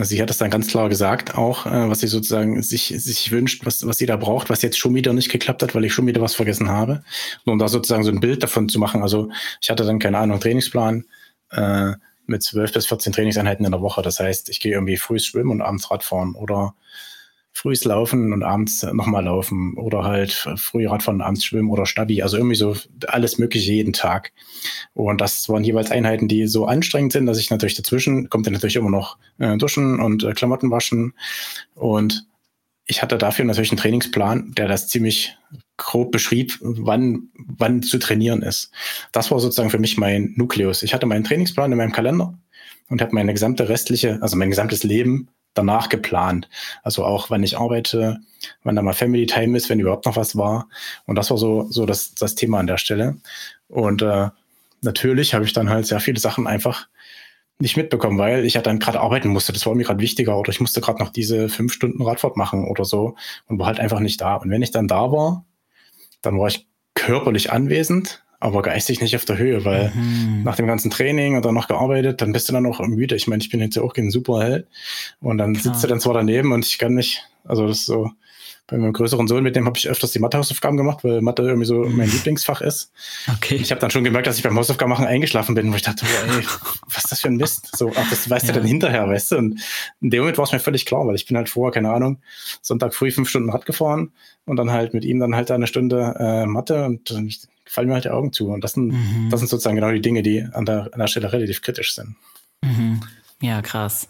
sie hat das dann ganz klar gesagt, auch äh, was sie sozusagen sich sich wünscht, was was sie da braucht, was jetzt schon wieder nicht geklappt hat, weil ich schon wieder was vergessen habe. Und um da sozusagen so ein Bild davon zu machen. Also ich hatte dann keine Ahnung Trainingsplan äh, mit zwölf bis 14 Trainingseinheiten in der Woche. Das heißt, ich gehe irgendwie früh schwimmen und abends Radfahren oder frühs laufen und abends nochmal laufen oder halt früh Radfahren, abends schwimmen oder Stabi. Also irgendwie so alles Mögliche jeden Tag. Und das waren jeweils Einheiten, die so anstrengend sind, dass ich natürlich dazwischen kommt dann natürlich immer noch äh, duschen und äh, Klamotten waschen. Und ich hatte dafür natürlich einen Trainingsplan, der das ziemlich grob beschrieb, wann, wann zu trainieren ist. Das war sozusagen für mich mein Nukleus. Ich hatte meinen Trainingsplan in meinem Kalender und habe meine gesamte restliche, also mein gesamtes Leben danach geplant. Also auch, wenn ich arbeite, wenn da mal Family Time ist, wenn überhaupt noch was war. Und das war so, so das, das Thema an der Stelle. Und äh, natürlich habe ich dann halt sehr viele Sachen einfach nicht mitbekommen, weil ich ja dann gerade arbeiten musste. Das war mir gerade wichtiger oder ich musste gerade noch diese fünf Stunden Radfahrt machen oder so und war halt einfach nicht da. Und wenn ich dann da war, dann war ich körperlich anwesend, aber geistig nicht auf der Höhe, weil mhm. nach dem ganzen Training und dann noch gearbeitet, dann bist du dann auch müde. Ich meine, ich bin jetzt ja auch kein Superheld und dann Klar. sitzt du dann zwar daneben und ich kann nicht, also das ist so, bei meinem größeren Sohn, mit dem habe ich öfters die Mathehausaufgaben gemacht, weil Mathe irgendwie so mein Lieblingsfach ist. Okay. Ich habe dann schon gemerkt, dass ich beim Hausaufgaben machen eingeschlafen bin, wo ich dachte, ey, was ist das für ein Mist? So, ach, das weißt ja. du dann hinterher, weißt du? Und in dem Moment war es mir völlig klar, weil ich bin halt vorher, keine Ahnung, Sonntag früh fünf Stunden Rad gefahren und dann halt mit ihm dann halt eine Stunde äh, Mathe und dann fallen mir halt die Augen zu. Und das sind, mhm. das sind sozusagen genau die Dinge, die an der, an der Stelle relativ kritisch sind. Mhm. Ja, krass.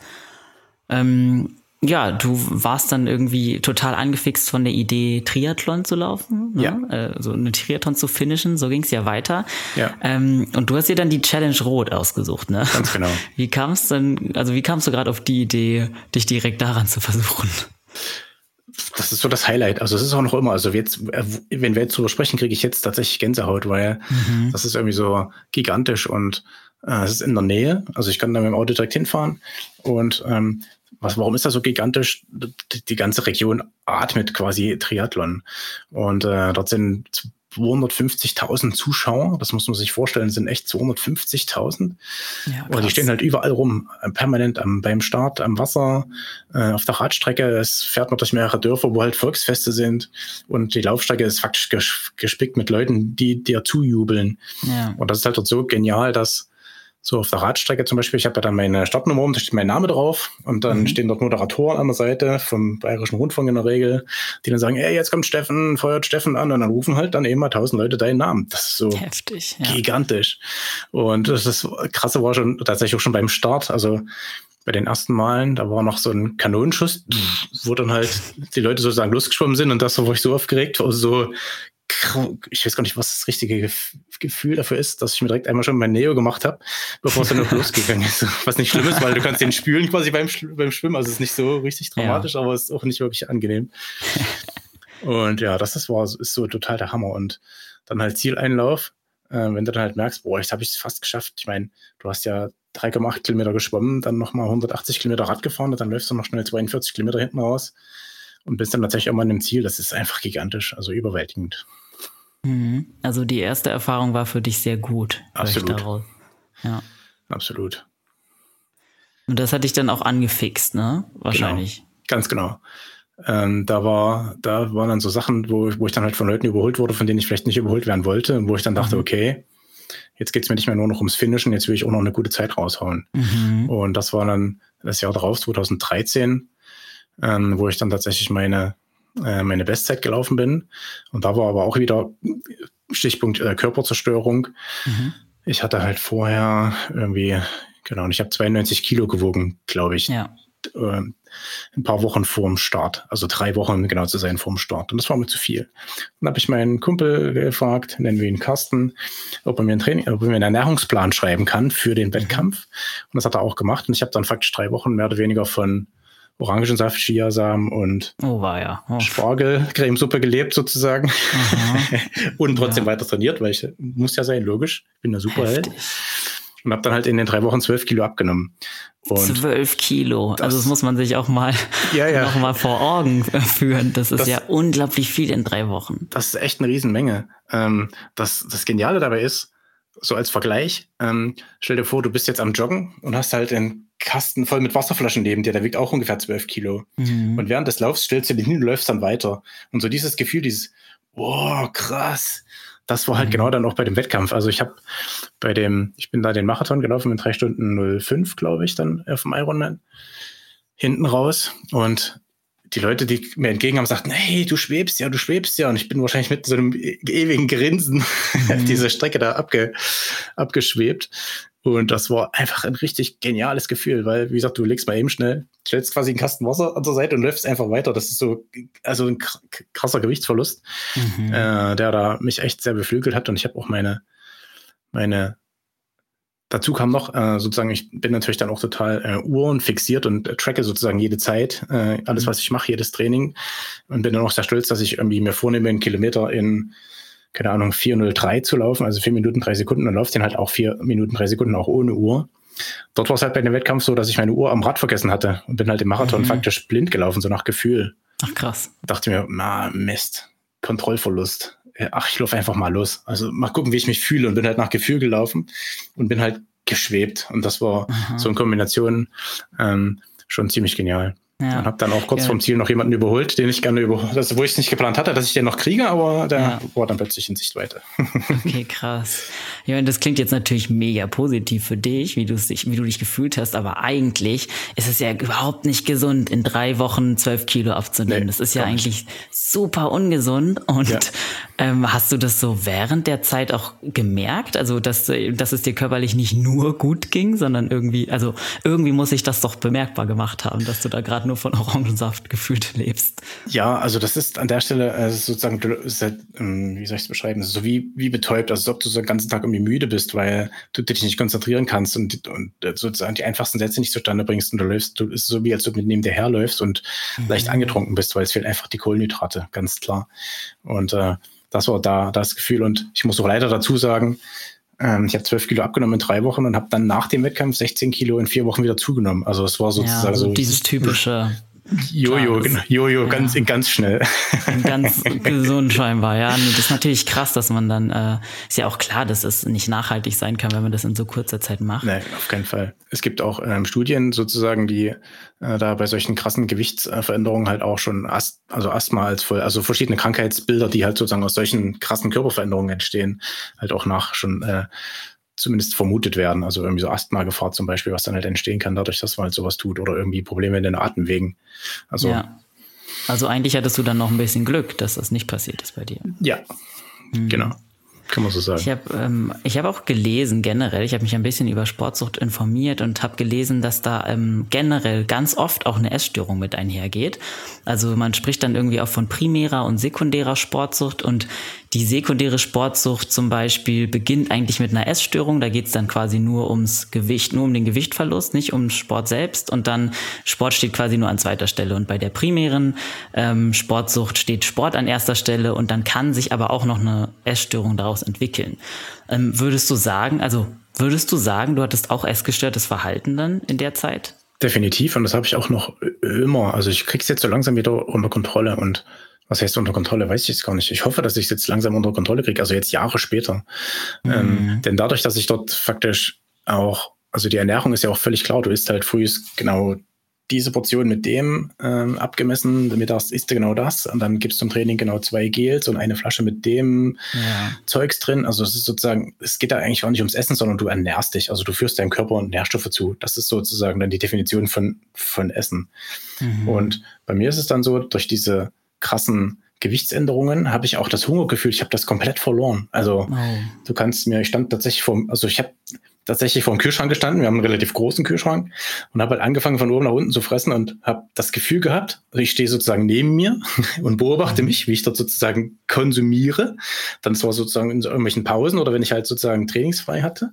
Ähm, ja, du warst dann irgendwie total angefixt von der Idee, Triathlon zu laufen, ne? ja. äh, so eine Triathlon zu finishen, so ging es ja weiter. Ja. Ähm, und du hast dir dann die Challenge Rot ausgesucht, ne? Ganz genau. Wie kam es denn, also wie kamst du gerade auf die Idee, dich direkt daran zu versuchen? Das ist so das Highlight. Also es ist auch noch immer. Also jetzt, äh, wenn wir jetzt drüber sprechen, kriege ich jetzt tatsächlich Gänsehaut, weil mhm. das ist irgendwie so gigantisch und äh, es ist in der Nähe. Also ich kann da mit dem Auto direkt hinfahren und ähm, was, warum ist das so gigantisch? Die, die ganze Region atmet quasi Triathlon. Und äh, dort sind 250.000 Zuschauer. Das muss man sich vorstellen, sind echt 250.000. Ja, und die stehen halt überall rum, äh, permanent am, beim Start, am Wasser, äh, auf der Radstrecke. Es fährt man durch mehrere Dörfer, wo halt Volksfeste sind. Und die Laufstrecke ist faktisch gespickt mit Leuten, die dir zujubeln. Ja. Und das ist halt dort so genial, dass so auf der Radstrecke zum Beispiel, ich habe ja dann meine Startnummer da steht mein Name drauf und dann mhm. stehen dort Moderatoren an der Seite vom Bayerischen Rundfunk in der Regel, die dann sagen, ey, jetzt kommt Steffen, feuert Steffen an und dann rufen halt dann eben mal tausend Leute deinen Namen. Das ist so Heftig, ja. gigantisch. Und das ist krasse war schon tatsächlich auch schon beim Start, also bei den ersten Malen, da war noch so ein Kanonenschuss, wo dann halt die Leute sozusagen losgeschwommen sind und das war ich so aufgeregt, also so ich weiß gar nicht, was das richtige Gefühl dafür ist, dass ich mir direkt einmal schon mein Neo gemacht habe, bevor es dann noch losgegangen ist. Was nicht schlimm ist, weil du kannst den spülen quasi beim, beim Schwimmen. Also es ist nicht so richtig dramatisch, ja. aber es ist auch nicht wirklich angenehm. Und ja, das ist, war, ist so total der Hammer. Und dann halt Zieleinlauf, äh, wenn du dann halt merkst, boah, jetzt habe ich es fast geschafft. Ich meine, du hast ja 3,8 Kilometer geschwommen, dann nochmal 180 Kilometer Rad gefahren und dann läufst du noch schnell 42 Kilometer hinten raus und bist dann tatsächlich auch mal in dem Ziel. Das ist einfach gigantisch, also überwältigend. Mhm. Also die erste Erfahrung war für dich sehr gut. Absolut. Ja. Absolut. Und das hat dich dann auch angefixt, ne? Wahrscheinlich. Genau. Ganz genau. Ähm, da war, da waren dann so Sachen, wo, wo ich dann halt von Leuten überholt wurde, von denen ich vielleicht nicht überholt werden wollte, und wo ich dann dachte, mhm. okay, jetzt geht es mir nicht mehr nur noch ums Finishen, jetzt will ich auch noch eine gute Zeit raushauen. Mhm. Und das war dann das Jahr darauf, 2013, ähm, wo ich dann tatsächlich meine äh, meine Bestzeit gelaufen bin. Und da war aber auch wieder Stichpunkt äh, Körperzerstörung. Mhm. Ich hatte halt vorher irgendwie, genau, und ich habe 92 Kilo gewogen, glaube ich. Ja. Äh, ein paar Wochen vorm Start, also drei Wochen genau zu sein vorm Start. Und das war mir zu viel. Dann habe ich meinen Kumpel gefragt, nennen wir ihn Carsten, ob er mir, ein Training, ob er mir einen Ernährungsplan schreiben kann für den mhm. Wettkampf. Und das hat er auch gemacht. Und ich habe dann faktisch drei Wochen mehr oder weniger von Orangensaft, Chiasamen und oh, war ja. oh. Spargelcremesuppe gelebt sozusagen. und trotzdem ja. weiter trainiert, weil ich muss ja sein, logisch. Ich bin der Superheld. Und habe dann halt in den drei Wochen zwölf Kilo abgenommen. Zwölf Kilo. Das, also das muss man sich auch mal ja, ja. noch mal vor Augen führen. Das ist das, ja unglaublich viel in drei Wochen. Das ist echt eine Riesenmenge. Ähm, das, das Geniale dabei ist, so als Vergleich, ähm, stell dir vor, du bist jetzt am Joggen und hast halt einen Kasten voll mit Wasserflaschen neben dir, der wiegt auch ungefähr 12 Kilo. Mhm. Und während des Laufs stellst du den hin und läufst dann weiter. Und so dieses Gefühl, dieses, boah, krass, das war halt mhm. genau dann auch bei dem Wettkampf. Also ich habe bei dem, ich bin da den Marathon gelaufen in drei Stunden 05, glaube ich, dann auf dem Ironman hinten raus. Und die Leute, die mir entgegen haben, sagten, hey, du schwebst ja, du schwebst ja. Und ich bin wahrscheinlich mit so einem ewigen Grinsen mhm. diese Strecke da abge, abgeschwebt. Und das war einfach ein richtig geniales Gefühl, weil, wie gesagt, du legst mal eben schnell, stellst quasi einen Kasten Wasser an der Seite und läufst einfach weiter. Das ist so, also ein krasser Gewichtsverlust, mhm. äh, der da mich echt sehr beflügelt hat. Und ich habe auch meine, meine Dazu kam noch, äh, sozusagen, ich bin natürlich dann auch total äh, Uhren fixiert und äh, tracke sozusagen jede Zeit, äh, alles, mhm. was ich mache, jedes Training. Und bin dann auch sehr stolz, dass ich irgendwie mir vornehme, einen Kilometer in, keine Ahnung, 403 zu laufen, also vier Minuten, drei Sekunden und laufe den halt auch vier Minuten, drei Sekunden auch ohne Uhr. Dort war es halt bei dem Wettkampf so, dass ich meine Uhr am Rad vergessen hatte und bin halt im Marathon mhm. faktisch blind gelaufen, so nach Gefühl. Ach krass. Dachte mir, na Mist, Kontrollverlust ach, ich laufe einfach mal los. Also mal gucken, wie ich mich fühle und bin halt nach Gefühl gelaufen und bin halt geschwebt. Und das war Aha. so in Kombination ähm, schon ziemlich genial. Ja. Und habe dann auch kurz ja. vorm Ziel noch jemanden überholt, den ich gerne überholt, also wo ich es nicht geplant hatte, dass ich den noch kriege, aber der ja. war dann plötzlich in Sichtweite. okay, krass. Ja, und das klingt jetzt natürlich mega positiv für dich, wie du dich, wie du dich gefühlt hast, aber eigentlich ist es ja überhaupt nicht gesund, in drei Wochen zwölf Kilo abzunehmen. Nee, das ist ja eigentlich super ungesund. Und ja. ähm, hast du das so während der Zeit auch gemerkt? Also, dass, dass es dir körperlich nicht nur gut ging, sondern irgendwie, also irgendwie muss ich das doch bemerkbar gemacht haben, dass du da gerade nur von Orangensaft gefühlt lebst. Ja, also das ist an der Stelle äh, sozusagen, halt, ähm, wie soll ich es beschreiben, so wie, wie betäubt, also als ob du so den ganzen Tag irgendwie müde bist, weil du dich nicht konzentrieren kannst und, und sozusagen die einfachsten Sätze nicht zustande bringst und du läufst, du ist so wie als ob du neben dir herläufst und mhm. leicht angetrunken bist, weil es fehlen einfach die Kohlenhydrate, ganz klar. Und äh, das war da das Gefühl und ich muss auch leider dazu sagen, ähm, ich habe zwölf Kilo abgenommen in drei Wochen und habe dann nach dem Wettkampf 16 Kilo in vier Wochen wieder zugenommen. Also es war sozusagen ja, also so dieses typische Jojo, genau. Jojo, ja. ganz, ganz schnell. Ganz gesund scheinbar, ja. Nee, das ist natürlich krass, dass man dann, äh, ist ja auch klar, dass es nicht nachhaltig sein kann, wenn man das in so kurzer Zeit macht. Nee, auf keinen Fall. Es gibt auch ähm, Studien sozusagen, die äh, da bei solchen krassen Gewichtsveränderungen halt auch schon Ast, also Asthma als voll, also verschiedene Krankheitsbilder, die halt sozusagen aus solchen krassen Körperveränderungen entstehen, halt auch nach schon äh, zumindest vermutet werden. Also irgendwie so Asthma-Gefahr zum Beispiel, was dann halt entstehen kann, dadurch, dass man halt sowas tut oder irgendwie Probleme in den Atemwegen. Also, ja. also eigentlich hattest du dann noch ein bisschen Glück, dass das nicht passiert ist bei dir. Ja, mhm. genau. Kann man so sagen. Ich habe ähm, ich hab auch gelesen generell, ich habe mich ein bisschen über Sportsucht informiert und habe gelesen, dass da ähm, generell ganz oft auch eine Essstörung mit einhergeht. Also man spricht dann irgendwie auch von primärer und sekundärer Sportsucht und die sekundäre Sportsucht zum Beispiel beginnt eigentlich mit einer Essstörung. Da geht es dann quasi nur ums Gewicht, nur um den Gewichtverlust, nicht um Sport selbst. Und dann Sport steht quasi nur an zweiter Stelle. Und bei der primären ähm, Sportsucht steht Sport an erster Stelle und dann kann sich aber auch noch eine Essstörung daraus entwickeln. Ähm, würdest du sagen, also würdest du sagen, du hattest auch essgestörtes Verhalten dann in der Zeit? Definitiv. Und das habe ich auch noch immer. Also ich krieg's jetzt so langsam wieder unter Kontrolle und was heißt unter Kontrolle, weiß ich jetzt gar nicht. Ich hoffe, dass ich es jetzt langsam unter Kontrolle kriege, also jetzt Jahre später. Mhm. Ähm, denn dadurch, dass ich dort faktisch auch, also die Ernährung ist ja auch völlig klar, du isst halt früh genau diese Portion mit dem ähm, abgemessen, mittags isst du genau das und dann gibst du im Training genau zwei Gels und eine Flasche mit dem ja. Zeugs drin. Also es ist sozusagen, es geht da eigentlich gar nicht ums Essen, sondern du ernährst dich. Also du führst deinem Körper Nährstoffe zu. Das ist sozusagen dann die Definition von, von Essen. Mhm. Und bei mir ist es dann so, durch diese krassen Gewichtsänderungen habe ich auch das Hungergefühl, ich habe das komplett verloren. Also oh. du kannst mir, ich stand tatsächlich vor, also ich habe tatsächlich vor dem Kühlschrank gestanden, wir haben einen relativ großen Kühlschrank und habe halt angefangen von oben nach unten zu fressen und habe das Gefühl gehabt, also ich stehe sozusagen neben mir und beobachte mhm. mich, wie ich dort sozusagen konsumiere. Dann zwar sozusagen in irgendwelchen Pausen oder wenn ich halt sozusagen trainingsfrei hatte.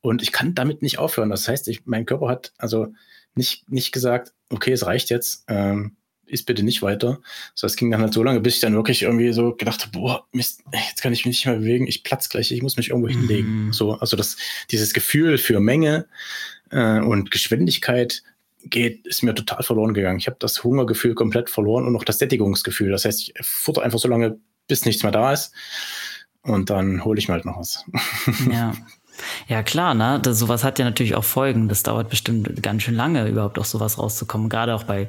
Und ich kann damit nicht aufhören. Das heißt, ich, mein Körper hat also nicht, nicht gesagt, okay, es reicht jetzt. Ähm, ist bitte nicht weiter. So, es ging dann halt so lange, bis ich dann wirklich irgendwie so gedacht habe, boah, Mist, jetzt kann ich mich nicht mehr bewegen, ich platz gleich, ich muss mich irgendwo mhm. hinlegen. So, also das, dieses Gefühl für Menge äh, und Geschwindigkeit geht, ist mir total verloren gegangen. Ich habe das Hungergefühl komplett verloren und auch das Sättigungsgefühl. Das heißt, ich futter einfach so lange, bis nichts mehr da ist. Und dann hole ich mir halt noch was. Ja. Ja, klar, ne? Das, sowas hat ja natürlich auch Folgen. Das dauert bestimmt ganz schön lange, überhaupt aus sowas rauszukommen. Gerade auch bei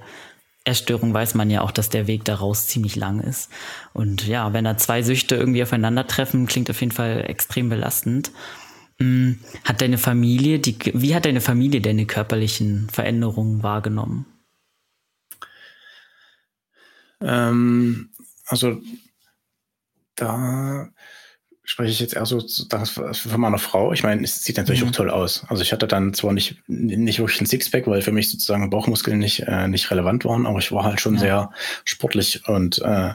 Essstörung weiß man ja auch, dass der Weg daraus ziemlich lang ist. Und ja, wenn da zwei Süchte irgendwie aufeinandertreffen, klingt auf jeden Fall extrem belastend. Hm, hat deine Familie, die, wie hat deine Familie deine körperlichen Veränderungen wahrgenommen? Ähm, also da spreche ich jetzt eher so von meiner Frau. Ich meine, es sieht natürlich mhm. auch toll aus. Also ich hatte dann zwar nicht, nicht wirklich ein Sixpack, weil für mich sozusagen Bauchmuskeln nicht, äh, nicht relevant waren, aber ich war halt schon ja. sehr sportlich und äh,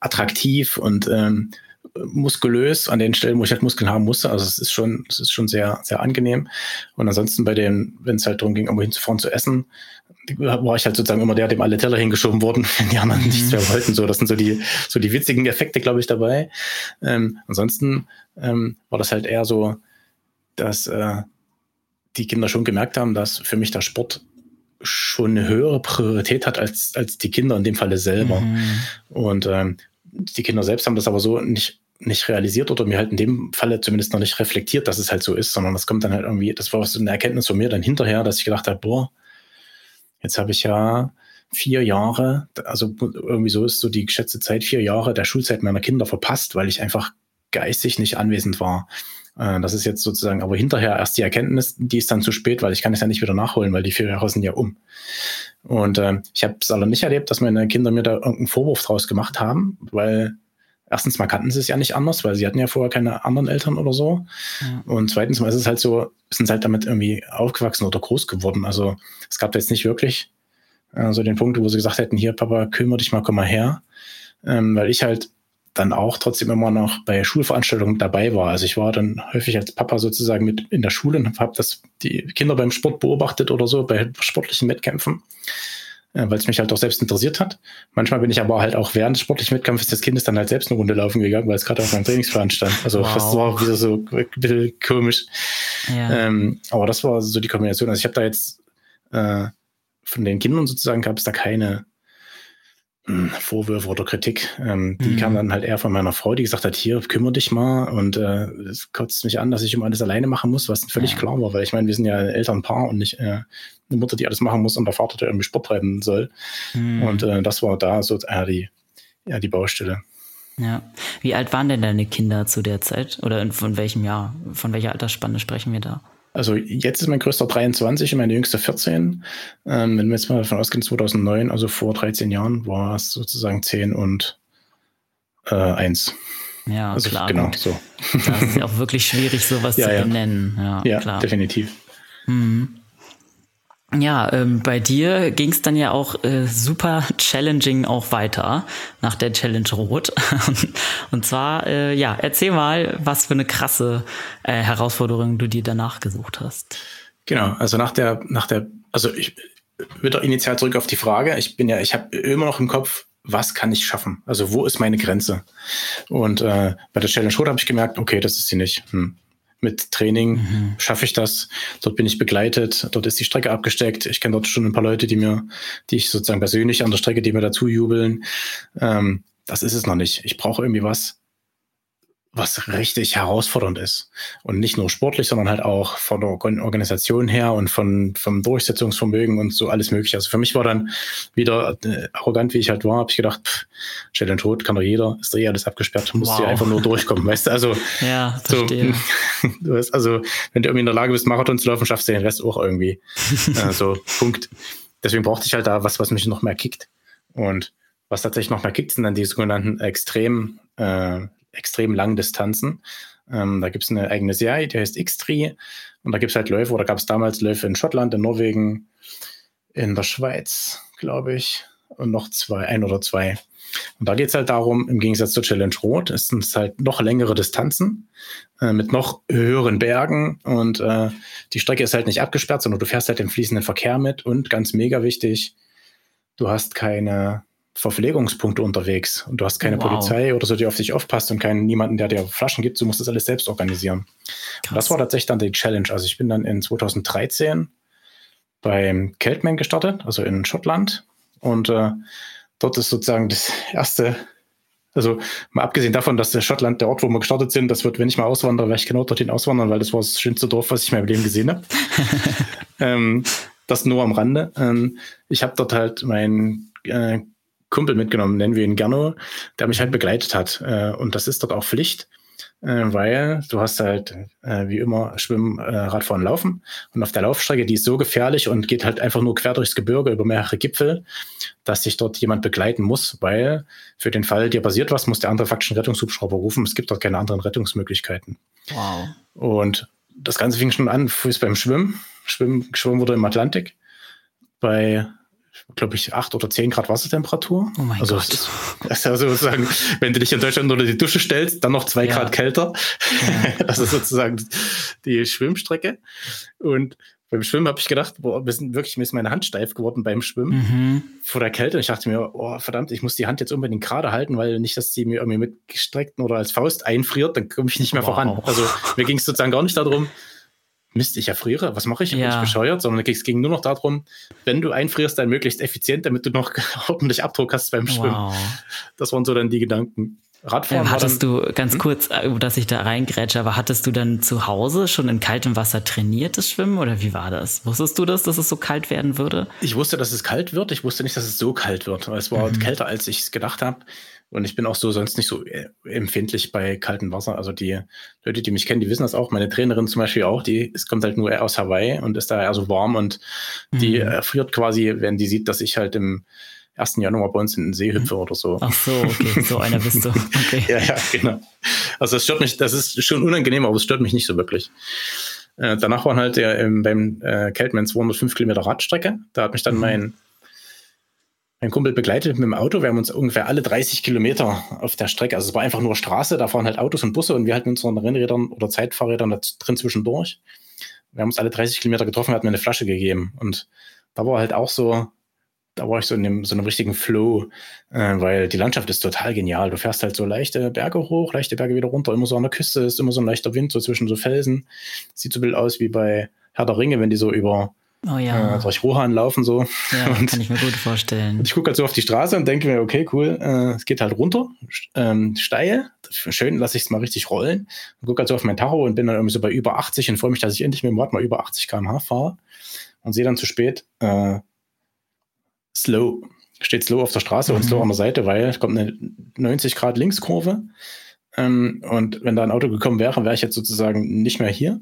attraktiv und ähm, muskulös an den Stellen, wo ich halt Muskeln haben musste. Also es ist schon, es ist schon sehr, sehr angenehm. Und ansonsten bei den, wenn es halt darum ging, irgendwo hinzufahren zu essen, war ich halt sozusagen immer der, dem alle Teller hingeschoben wurden, wenn die anderen mhm. nichts mehr wollten. So, das sind so die, so die witzigen Effekte, glaube ich, dabei. Ähm, ansonsten ähm, war das halt eher so, dass äh, die Kinder schon gemerkt haben, dass für mich der Sport schon eine höhere Priorität hat als, als die Kinder in dem Falle selber. Mhm. Und ähm, die Kinder selbst haben das aber so nicht nicht realisiert oder mir halt in dem Falle zumindest noch nicht reflektiert, dass es halt so ist, sondern das kommt dann halt irgendwie, das war so eine Erkenntnis von mir dann hinterher, dass ich gedacht habe, boah, jetzt habe ich ja vier Jahre, also irgendwie so ist so die geschätzte Zeit, vier Jahre der Schulzeit meiner Kinder verpasst, weil ich einfach geistig nicht anwesend war. Äh, das ist jetzt sozusagen aber hinterher erst die Erkenntnis, die ist dann zu spät, weil ich kann es ja nicht wieder nachholen, weil die vier Jahre sind ja um. Und äh, ich habe es aber nicht erlebt, dass meine Kinder mir da irgendeinen Vorwurf draus gemacht haben, weil erstens mal kannten sie es ja nicht anders, weil sie hatten ja vorher keine anderen Eltern oder so. Ja. Und zweitens mal ist es halt so, sind halt damit irgendwie aufgewachsen oder groß geworden. Also es gab da jetzt nicht wirklich äh, so den Punkt, wo sie gesagt hätten, hier Papa, kümmere dich mal, komm mal her. Ähm, weil ich halt dann auch trotzdem immer noch bei Schulveranstaltungen dabei war. Also ich war dann häufig als Papa sozusagen mit in der Schule und habe das die Kinder beim Sport beobachtet oder so bei sportlichen Wettkämpfen, äh, weil es mich halt auch selbst interessiert hat. Manchmal bin ich aber halt auch während des sportlichen Wettkampfes des Kindes dann halt selbst eine Runde laufen gegangen, weil es gerade auf meinem Trainingsplan stand. Also wow. das war wieder so ein bisschen komisch. Ja. Ähm, aber das war so die Kombination. Also ich habe da jetzt äh, von den Kindern sozusagen gab es da keine Vorwürfe oder Kritik. Ähm, die mhm. kam dann halt eher von meiner Frau, die gesagt hat, hier, kümmere dich mal. Und äh, es kotzt mich an, dass ich immer alles alleine machen muss, was völlig ja. klar war, weil ich meine, wir sind ja ein Elternpaar und nicht äh, eine Mutter, die alles machen muss und der Vater, der irgendwie Sport treiben soll. Mhm. Und äh, das war da so eher die, eher die Baustelle. Ja. Wie alt waren denn deine Kinder zu der Zeit? Oder von welchem Jahr? Von welcher Altersspanne sprechen wir da? Also jetzt ist mein größter 23 und meine jüngste 14. Ähm, wenn wir jetzt mal davon ausgehen, 2009, also vor 13 Jahren, war es sozusagen 10 und äh, 1. Ja, also klar. Genau, so. Das ist ja auch wirklich schwierig, sowas ja, zu benennen. Ja, ja klar. definitiv. Mhm. Ja, ähm, bei dir ging es dann ja auch äh, super challenging auch weiter nach der Challenge Rot. und zwar, äh, ja, erzähl mal, was für eine krasse äh, Herausforderung du dir danach gesucht hast. Genau, also nach der, nach der, also ich wieder initial zurück auf die Frage. Ich bin ja, ich habe immer noch im Kopf, was kann ich schaffen? Also wo ist meine Grenze? Und äh, bei der Challenge Rot habe ich gemerkt, okay, das ist sie nicht. Hm mit Training mhm. schaffe ich das. Dort bin ich begleitet, dort ist die Strecke abgesteckt. Ich kenne dort schon ein paar Leute, die mir, die ich sozusagen persönlich an der Strecke, die mir dazu jubeln. Ähm, das ist es noch nicht. Ich brauche irgendwie was, was richtig herausfordernd ist. Und nicht nur sportlich, sondern halt auch von der Organisation her und von, vom Durchsetzungsvermögen und so alles mögliche. Also für mich war dann wieder äh, arrogant, wie ich halt war, habe ich gedacht, pff, Stell Tod kann doch jeder, ist doch eh alles abgesperrt, musst wow. du einfach nur durchkommen, weißt du? Also, ja. So, du hast, also, wenn du irgendwie in der Lage bist, Marathon zu laufen, schaffst du den Rest auch irgendwie. äh, so, Punkt. Deswegen brauchte ich halt da was, was mich noch mehr kickt. Und was tatsächlich noch mehr kickt, sind dann die sogenannten extrem äh, extrem langen Distanzen. Ähm, da gibt es eine eigene Serie, die heißt X-Tree. Und da gibt es halt Läufe, oder gab es damals Läufe in Schottland, in Norwegen, in der Schweiz, glaube ich, und noch zwei, ein oder zwei. Und da geht es halt darum, im Gegensatz zur Challenge Rot, es sind halt noch längere Distanzen äh, mit noch höheren Bergen und äh, die Strecke ist halt nicht abgesperrt, sondern du fährst halt den fließenden Verkehr mit und ganz mega wichtig, du hast keine Verpflegungspunkte unterwegs und du hast keine wow. Polizei oder so, die auf dich aufpasst und keinen niemanden, der dir Flaschen gibt. Du musst das alles selbst organisieren. Und das war tatsächlich dann die Challenge. Also ich bin dann in 2013 beim Keltman gestartet, also in Schottland. Und äh, dort ist sozusagen das erste, also mal abgesehen davon, dass der Schottland der Ort, wo wir gestartet sind, das wird, wenn ich mal auswandere, werde ich genau dorthin auswandern, weil das war das schönste Dorf, was ich in meinem Leben gesehen habe. ähm, das nur am Rande. Ähm, ich habe dort halt mein äh, Kumpel mitgenommen, nennen wir ihn Gerno, der mich halt begleitet hat. Äh, und das ist dort auch Pflicht, äh, weil du hast halt äh, wie immer Schwimmen, Radfahren, Laufen. Und auf der Laufstrecke, die ist so gefährlich und geht halt einfach nur quer durchs Gebirge über mehrere Gipfel, dass sich dort jemand begleiten muss, weil für den Fall, dir passiert was, muss der andere faktisch einen Rettungshubschrauber rufen. Es gibt dort keine anderen Rettungsmöglichkeiten. Wow. Und das Ganze fing schon an, früh beim Schwimmen. Schwimmen, geschwommen wurde im Atlantik bei glaube ich, acht oder zehn Grad Wassertemperatur. Oh mein also Gott. Das ist, das ist also sozusagen, wenn du dich in Deutschland unter die Dusche stellst, dann noch zwei ja. Grad kälter. Ja. das ist sozusagen die Schwimmstrecke. Und beim Schwimmen habe ich gedacht, boah, wir sind wirklich, mir ist meine Hand steif geworden beim Schwimmen mhm. vor der Kälte. Und ich dachte mir, oh, verdammt, ich muss die Hand jetzt unbedingt gerade halten, weil nicht, dass die mir irgendwie mit gestreckten oder als Faust einfriert, dann komme ich nicht mehr wow. voran. Also mir ging es sozusagen gar nicht darum, Mist, ich erfriere, was mache ich? Ja. Bin ich bescheuert? Sondern es ging nur noch darum, wenn du einfrierst, dann möglichst effizient, damit du noch ordentlich Abdruck hast beim Schwimmen. Wow. Das waren so dann die Gedanken. Radfahren. Ja, hattest dann, du, ganz hm? kurz, äh, dass ich da reingrätsche, aber hattest du dann zu Hause schon in kaltem Wasser trainiert, das Schwimmen, oder wie war das? Wusstest du das, dass es so kalt werden würde? Ich wusste, dass es kalt wird. Ich wusste nicht, dass es so kalt wird. Es war mhm. kälter, als ich es gedacht habe. Und ich bin auch so sonst nicht so äh, empfindlich bei kaltem Wasser. Also die Leute, die mich kennen, die wissen das auch. Meine Trainerin zum Beispiel auch, die es kommt halt nur aus Hawaii und ist da eher so warm und mhm. die erfriert quasi, wenn die sieht, dass ich halt im 1. Januar bei uns in den See hüpfe oder so. Ach so, okay, so einer bist du. Okay. ja, ja, genau. Also es stört mich, das ist schon unangenehm, aber es stört mich nicht so wirklich. Äh, danach waren halt der, ähm, beim äh, Keltman 205 Kilometer Radstrecke. Da hat mich dann mhm. mein, mein Kumpel begleitet mit dem Auto. Wir haben uns ungefähr alle 30 Kilometer auf der Strecke, also es war einfach nur Straße, da fahren halt Autos und Busse und wir mit unseren Rennrädern oder Zeitfahrrädern da drin zwischendurch. Wir haben uns alle 30 Kilometer getroffen, er hat mir eine Flasche gegeben. Und da war halt auch so, da war ich so in dem, so einem richtigen Flow, äh, weil die Landschaft ist total genial. Du fährst halt so leichte Berge hoch, leichte Berge wieder runter, immer so an der Küste ist immer so ein leichter Wind, so zwischen so Felsen. Sieht so wild aus wie bei Herr der Ringe, wenn die so über oh ja. äh, durch Rohan laufen so. Ja, und, kann ich mir gut vorstellen. Ich gucke halt so auf die Straße und denke mir, okay, cool, äh, es geht halt runter, ähm, steil, schön, lasse ich es mal richtig rollen. Und gucke halt so auf mein Tacho und bin dann irgendwie so bei über 80 und freue mich, dass ich endlich mit dem Rad mal über 80 km/h fahre und sehe dann zu spät, äh, slow. Steht slow auf der Straße mhm. und slow an der Seite, weil es kommt eine 90 Grad Linkskurve. Ähm, und wenn da ein Auto gekommen wäre, wäre ich jetzt sozusagen nicht mehr hier.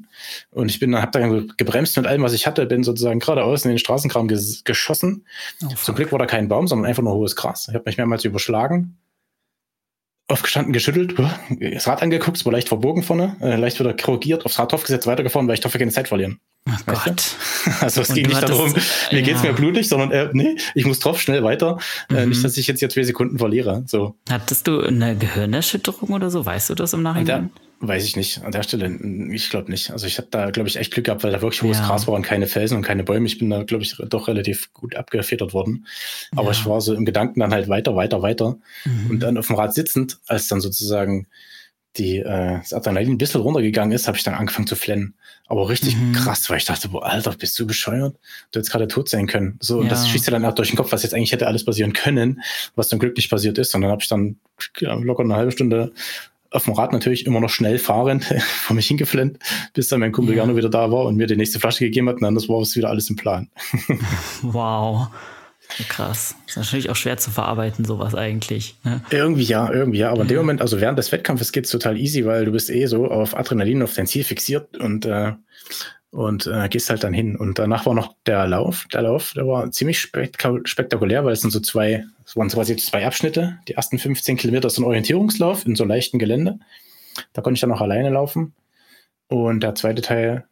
Und ich bin, habe dann gebremst mit allem, was ich hatte, bin sozusagen geradeaus in den Straßenkram ges geschossen. Oh, Zum Glück war da kein Baum, sondern einfach nur hohes Gras. Ich habe mich mehrmals überschlagen aufgestanden, geschüttelt, das Rad angeguckt, es war leicht verbogen vorne, äh, leicht wieder korrigiert, aufs Rad draufgesetzt, weitergefahren, weil ich hoffe, keine Zeit verlieren. Oh Gott. Also es ging nicht darum, mir ja. geht's mir blutig, sondern äh, nee, ich muss drauf schnell weiter. Mhm. Äh, nicht, dass ich jetzt hier zwei Sekunden verliere. So. Hattest du eine Gehirnerschütterung oder so? Weißt du das im Nachhinein? Weiß ich nicht. An der Stelle, ich glaube nicht. Also ich habe da, glaube ich, echt Glück gehabt, weil da wirklich hohes ja. Gras war und keine Felsen und keine Bäume. Ich bin da, glaube ich, doch relativ gut abgefedert worden. Aber ja. ich war so im Gedanken dann halt weiter, weiter, weiter. Mhm. Und dann auf dem Rad sitzend, als dann sozusagen die, äh, das Adrenalin ein bisschen runtergegangen ist, habe ich dann angefangen zu flennen. Aber richtig mhm. krass, weil ich dachte, boah, Alter, bist du bescheuert? Du hättest gerade tot sein können. So, ja. und das schießt dir dann auch durch den Kopf, was jetzt eigentlich hätte alles passieren können, was dann glücklich passiert ist. Und dann habe ich dann ja, locker eine halbe Stunde auf dem Rad natürlich immer noch schnell fahrend vor mich hingeflennt, bis dann mein Kumpel ja. Jano wieder da war und mir die nächste Flasche gegeben hat. Und dann das war es wieder alles im Plan. wow. Krass. Ist natürlich auch schwer zu verarbeiten, sowas eigentlich. Ne? Irgendwie ja, irgendwie ja. Aber in dem Moment, also während des Wettkampfes geht es total easy, weil du bist eh so auf Adrenalin, auf dein Ziel fixiert und, äh, und äh, gehst halt dann hin. Und danach war noch der Lauf. Der Lauf, der war ziemlich spektakulär, weil es sind so zwei, es waren quasi zwei Abschnitte. Die ersten 15 Kilometer ist ein Orientierungslauf in so leichten Gelände. Da konnte ich dann auch alleine laufen. Und der zweite Teil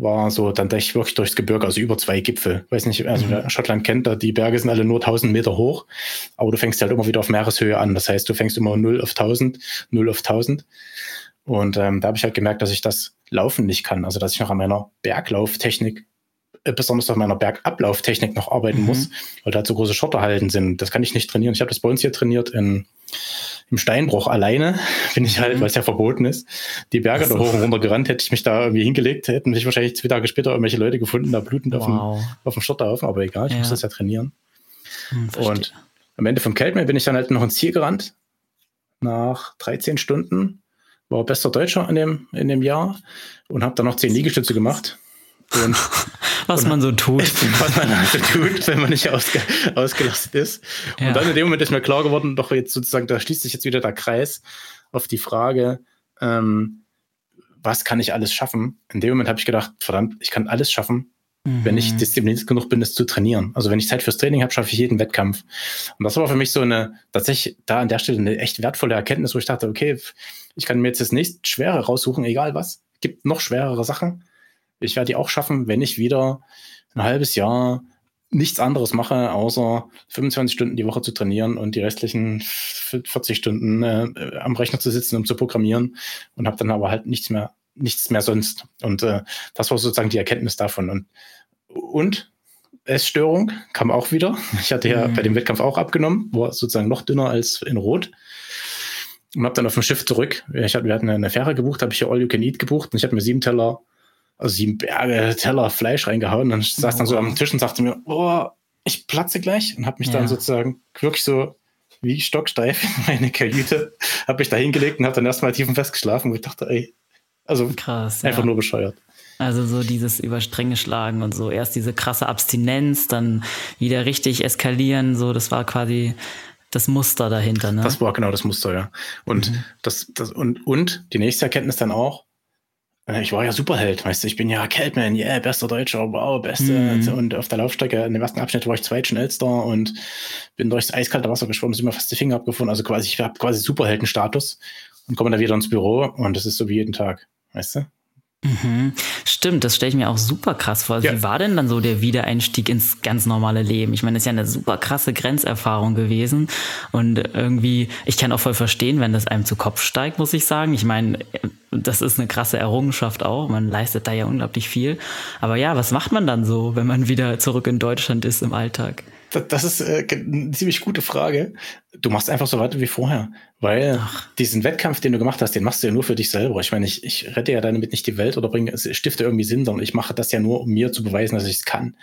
war so dann echt wirklich durchs Gebirge, also über zwei Gipfel. Weiß nicht, also mhm. wer Schottland kennt, da die Berge sind alle nur 1000 Meter hoch, aber du fängst halt immer wieder auf Meereshöhe an. Das heißt, du fängst immer 0 auf 1000, 0 auf 1000. Und ähm, da habe ich halt gemerkt, dass ich das Laufen nicht kann. Also, dass ich noch an meiner Berglauftechnik, besonders auf meiner Bergablauftechnik noch arbeiten mhm. muss, weil da so große Schotterhalten sind. Das kann ich nicht trainieren. Ich habe das bei uns hier trainiert in im Steinbruch alleine bin ich halt, mhm. weil es ja verboten ist, die Berge da hoch und runter gerannt, hätte ich mich da irgendwie hingelegt, hätten mich wahrscheinlich zwei Tage später irgendwelche Leute gefunden, da blutend wow. auf, dem, auf dem Schotterhaufen, aber egal, ich ja. muss das ja trainieren. Hm, und am Ende vom Keltmeer bin ich dann halt noch ins Ziel gerannt, nach 13 Stunden, war bester Deutscher in dem, in dem Jahr und habe dann noch 10 Liegestütze gemacht. Und, was und, man so tut. Was man halt so tut, wenn man nicht ausge, ausgelastet ist. Ja. Und dann in dem Moment ist mir klar geworden, doch jetzt sozusagen, da schließt sich jetzt wieder der Kreis auf die Frage, ähm, was kann ich alles schaffen? In dem Moment habe ich gedacht, verdammt, ich kann alles schaffen, mhm. wenn ich mhm. diszipliniert genug bin, es zu trainieren. Also wenn ich Zeit fürs Training habe, schaffe ich jeden Wettkampf. Und das war für mich so eine, tatsächlich da an der Stelle eine echt wertvolle Erkenntnis, wo ich dachte, okay, ich kann mir jetzt das nächste Schwere raussuchen, egal was. Gibt noch schwerere Sachen ich werde die auch schaffen, wenn ich wieder ein halbes Jahr nichts anderes mache, außer 25 Stunden die Woche zu trainieren und die restlichen 40 Stunden äh, am Rechner zu sitzen, um zu programmieren und habe dann aber halt nichts mehr, nichts mehr sonst. Und äh, das war sozusagen die Erkenntnis davon. Und, und Essstörung kam auch wieder. Ich hatte ja mhm. bei dem Wettkampf auch abgenommen, war sozusagen noch dünner als in Rot. Und habe dann auf dem Schiff zurück. Ich hatte, wir hatten eine Fähre gebucht, habe ich hier All You Can Eat gebucht und ich habe mir sieben Teller also sieben Berge Teller Fleisch reingehauen. Und dann saß dann so am Tisch und sagte mir, oh, ich platze gleich und habe mich ja. dann sozusagen wirklich so wie stocksteif in meine Kajüte, habe mich da hingelegt und habe dann erstmal tief und fest geschlafen, wo ich dachte, ey, also Krass, einfach ja. nur bescheuert. Also so dieses über Stränge schlagen und so. Erst diese krasse Abstinenz, dann wieder richtig eskalieren. So, das war quasi das Muster dahinter, ne? Das war genau das Muster, ja. Und mhm. das, das, und, und die nächste Erkenntnis dann auch, ich war ja Superheld, weißt du, ich bin ja Keltman, yeah, bester Deutscher, wow, beste. Mhm. Und auf der Laufstrecke, in dem ersten Abschnitt war ich zweitschnellster und bin durchs eiskalte Wasser geschwommen, sind mir fast die Finger abgefunden. Also quasi, ich habe quasi Superheldenstatus und komme dann wieder ins Büro und das ist so wie jeden Tag, weißt du? Mhm. Stimmt, das stelle ich mir auch super krass vor. Ja. Wie war denn dann so der Wiedereinstieg ins ganz normale Leben? Ich meine, das ist ja eine super krasse Grenzerfahrung gewesen. Und irgendwie, ich kann auch voll verstehen, wenn das einem zu Kopf steigt, muss ich sagen. Ich meine, das ist eine krasse Errungenschaft auch. Man leistet da ja unglaublich viel. Aber ja, was macht man dann so, wenn man wieder zurück in Deutschland ist im Alltag? Das ist äh, eine ziemlich gute Frage. Du machst einfach so weiter wie vorher, weil Ach. diesen Wettkampf, den du gemacht hast, den machst du ja nur für dich selber. Ich meine, ich, ich rette ja damit nicht die Welt oder bringe, stifte irgendwie Sinn, sondern ich mache das ja nur, um mir zu beweisen, dass ich es kann.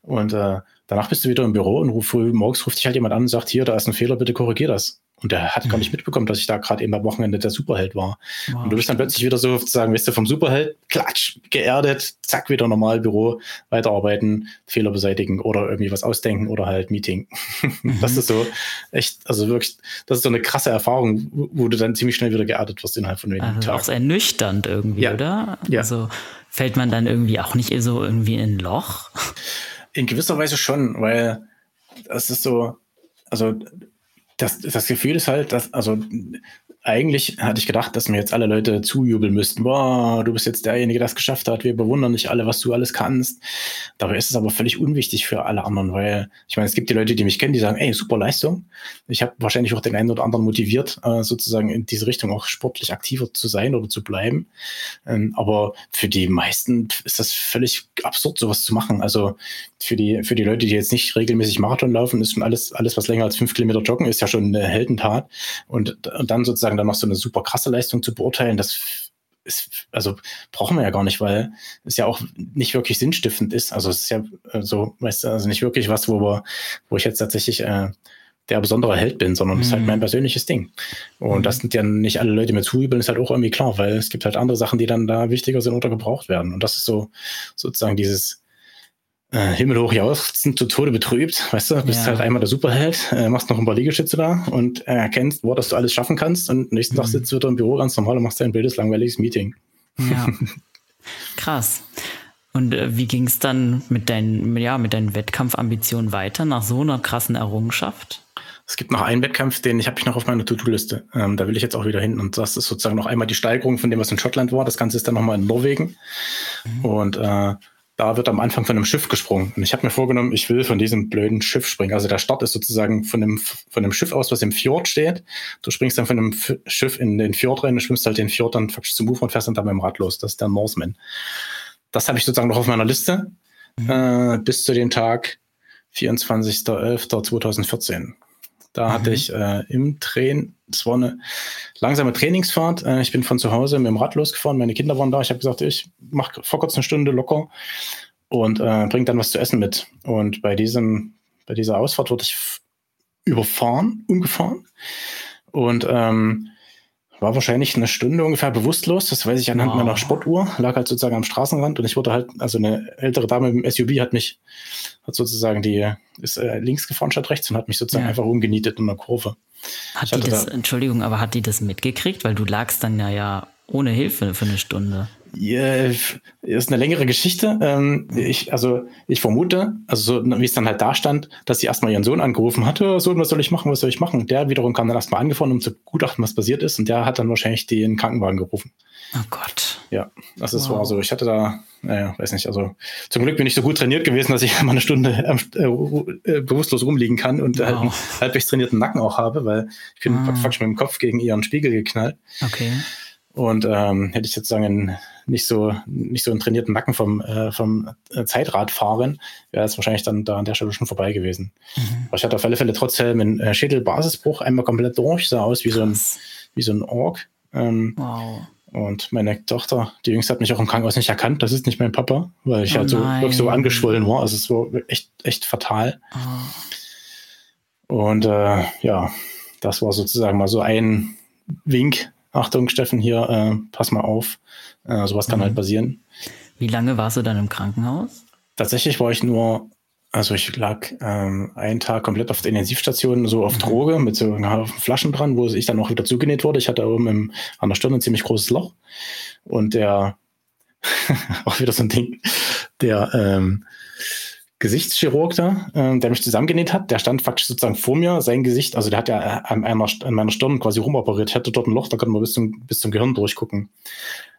Und äh, danach bist du wieder im Büro und ruf, morgens ruft dich halt jemand an und sagt, hier, da ist ein Fehler, bitte korrigier das. Und der hat gar nicht mhm. mitbekommen, dass ich da gerade eben am Wochenende der Superheld war. Wow, und du bist dann plötzlich wieder so sozusagen, weißt du, vom Superheld, klatsch, geerdet, zack, wieder normal Büro, weiterarbeiten, Fehler beseitigen oder irgendwie was ausdenken oder halt Meeting. Mhm. Das ist so echt, also wirklich, das ist so eine krasse Erfahrung, wo du dann ziemlich schnell wieder geerdet wirst innerhalb von wenigen also Tagen. Auch sehr nüchternd irgendwie, ja. oder? Ja. Also fällt man dann irgendwie auch nicht so irgendwie in ein Loch? In gewisser Weise schon, weil das ist so, also das, das Gefühl ist halt, dass, also eigentlich hatte ich gedacht, dass mir jetzt alle Leute zujubeln müssten. Boah, du bist jetzt derjenige, der es geschafft hat. Wir bewundern dich alle, was du alles kannst. Dabei ist es aber völlig unwichtig für alle anderen, weil ich meine, es gibt die Leute, die mich kennen, die sagen, ey, super Leistung. Ich habe wahrscheinlich auch den einen oder anderen motiviert, äh, sozusagen in diese Richtung auch sportlich aktiver zu sein oder zu bleiben. Ähm, aber für die meisten ist das völlig absurd, sowas zu machen. Also für die, für die Leute, die jetzt nicht regelmäßig Marathon laufen, ist schon alles, alles, was länger als fünf Kilometer joggen, ist ja schon eine Heldentat. Und, und dann sozusagen dann noch so eine super krasse Leistung zu beurteilen, das ist, also brauchen wir ja gar nicht, weil es ja auch nicht wirklich sinnstiftend ist. Also es ist ja äh, so, weißt du, also nicht wirklich was, wo wir, wo ich jetzt tatsächlich äh, der besondere Held bin, sondern es mhm. ist halt mein persönliches Ding. Und mhm. das sind ja nicht alle Leute mir zujubeln, ist halt auch irgendwie klar, weil es gibt halt andere Sachen, die dann da wichtiger sind oder gebraucht werden. Und das ist so sozusagen dieses, äh, himmelhoch jauchzend zu Tode betrübt, weißt du, bist ja. halt einmal der Superheld, äh, machst noch ein paar Liegestütze da und erkennst, wo dass du alles schaffen kannst und nächsten mhm. Tag sitzt du wieder im Büro ganz normal und machst dein blödes, langweiliges Meeting. Ja. Krass. Und äh, wie ging es dann mit deinen, ja, mit deinen Wettkampfambitionen weiter nach so einer krassen Errungenschaft? Es gibt noch einen Wettkampf, den ich habe ich noch auf meiner To-Do-Liste. Ähm, da will ich jetzt auch wieder hin. Und das ist sozusagen noch einmal die Steigerung von dem, was in Schottland war. Das Ganze ist dann nochmal in Norwegen. Mhm. Und äh, da wird am Anfang von einem Schiff gesprungen. Und ich habe mir vorgenommen, ich will von diesem blöden Schiff springen. Also der Start ist sozusagen von einem, von einem Schiff aus, was im Fjord steht. Du springst dann von einem F Schiff in den Fjord rein und schwimmst halt den Fjord dann faktisch zum Ufer und fährst dann da mit dem Rad los. Das ist der Norseman. Das habe ich sozusagen noch auf meiner Liste mhm. äh, bis zu dem Tag 24.11.2014. Da mhm. hatte ich äh, im Train, es war eine langsame Trainingsfahrt. Äh, ich bin von zu Hause mit dem Rad losgefahren, meine Kinder waren da. Ich habe gesagt, ich mache vor kurz eine Stunde locker und äh, bringe dann was zu essen mit. Und bei diesem, bei dieser Ausfahrt wurde ich überfahren, umgefahren. Und ähm, war wahrscheinlich eine Stunde ungefähr bewusstlos. Das weiß ich anhand wow. meiner Sportuhr. Lag halt sozusagen am Straßenrand und ich wurde halt, also eine ältere Dame im SUV hat mich, hat sozusagen die, ist äh, links gefahren statt rechts und hat mich sozusagen ja. einfach umgenietet in der Kurve. Hat die das, da, Entschuldigung, aber hat die das mitgekriegt? Weil du lagst dann ja, ja ohne Hilfe für eine Stunde. Ja, ist eine längere Geschichte. Ähm, ich, also ich vermute, also so, wie es dann halt da stand, dass sie erstmal ihren Sohn angerufen hatte, Sohn, was soll ich machen, was soll ich machen? Der wiederum kam dann erstmal angefahren, um zu gutachten, was passiert ist, und der hat dann wahrscheinlich den Krankenwagen gerufen. Oh Gott. Ja, das ist wow. war so. Ich hatte da, naja, weiß nicht, also zum Glück bin ich so gut trainiert gewesen, dass ich mal eine Stunde äh, äh, bewusstlos rumliegen kann und wow. halt einen halbwegs trainierten Nacken auch habe, weil ich bin ah. faktisch mit dem Kopf gegen ihren Spiegel geknallt. Okay. Und ähm, hätte ich sozusagen nicht so nicht so einen trainierten Nacken vom, äh, vom äh, Zeitradfahren, wäre es wahrscheinlich dann da an der Stelle schon vorbei gewesen. Mhm. Aber ich hatte auf alle Fälle trotzdem einen äh, Schädelbasisbruch einmal komplett durch, sah aus wie so ein, wie so ein Ork. Ähm, wow. Und meine Tochter, die Jüngste, hat mich auch im Krankenhaus nicht erkannt. Das ist nicht mein Papa, weil ich oh halt so, wirklich so angeschwollen war. Also es war echt, echt fatal. Oh. Und äh, ja, das war sozusagen mal so ein Wink. Achtung, Steffen, hier, äh, pass mal auf. Äh, sowas kann halt mhm. halt passieren. Wie lange warst du dann im Krankenhaus? Tatsächlich war ich nur, also ich lag ähm, einen Tag komplett auf der Intensivstation, so auf mhm. Droge, mit so Flaschen dran, wo ich dann auch wieder zugenäht wurde. Ich hatte oben im, an der Stirn ein ziemlich großes Loch. Und der, auch wieder so ein Ding, der ähm, Gesichtschirurg da, äh, der mich zusammengenäht hat, der stand faktisch sozusagen vor mir, sein Gesicht, also der hat ja an, einer, an meiner Stirn quasi rumoperiert, hätte dort ein Loch, da konnte man bis zum, bis zum Gehirn durchgucken.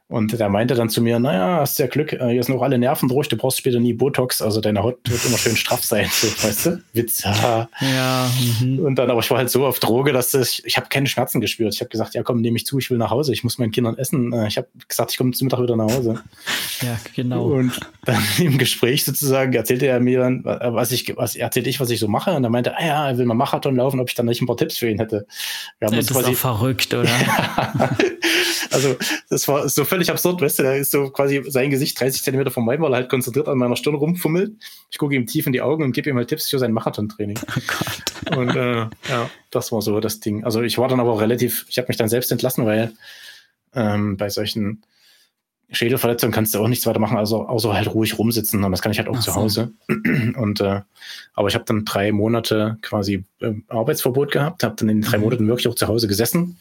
Und der meinte dann zu mir, naja, hast ja Glück, äh, hier sind auch alle Nerven durch, du brauchst später nie Botox, also deine Haut wird immer schön straff sein, so, weißt du? Witz, ja. mhm. Und dann, aber ich war halt so auf Droge, dass ich, ich habe keine Schmerzen gespürt. Ich habe gesagt, ja komm, nehme ich zu, ich will nach Hause, ich muss meinen Kindern essen. Äh, ich habe gesagt, ich komme zum Mittag wieder nach Hause. Ja, genau. Und dann im Gespräch sozusagen erzählte er mir dann, was ich, was erzählte ich, was ich so mache. Und er meinte, ah ja, er will mal Marathon laufen, ob ich dann nicht ein paar Tipps für ihn hätte. Wir haben das ist quasi, verrückt, oder? also das war so völlig absurd, weißt du, da ist so quasi sein Gesicht 30 Zentimeter von meinem, weil er halt konzentriert an meiner Stirn rumfummelt. Ich gucke ihm tief in die Augen und gebe ihm halt Tipps für sein Marathon-Training. Oh. Und äh, ja, das war so das Ding. Also ich war dann aber relativ, ich habe mich dann selbst entlassen, weil ähm, bei solchen Schädelverletzungen kannst du auch nichts weiter machen, also außer halt ruhig rumsitzen und das kann ich halt auch Ach zu Hause. Und äh, aber ich habe dann drei Monate quasi äh, Arbeitsverbot gehabt, habe dann in den drei mhm. Monaten wirklich auch zu Hause gesessen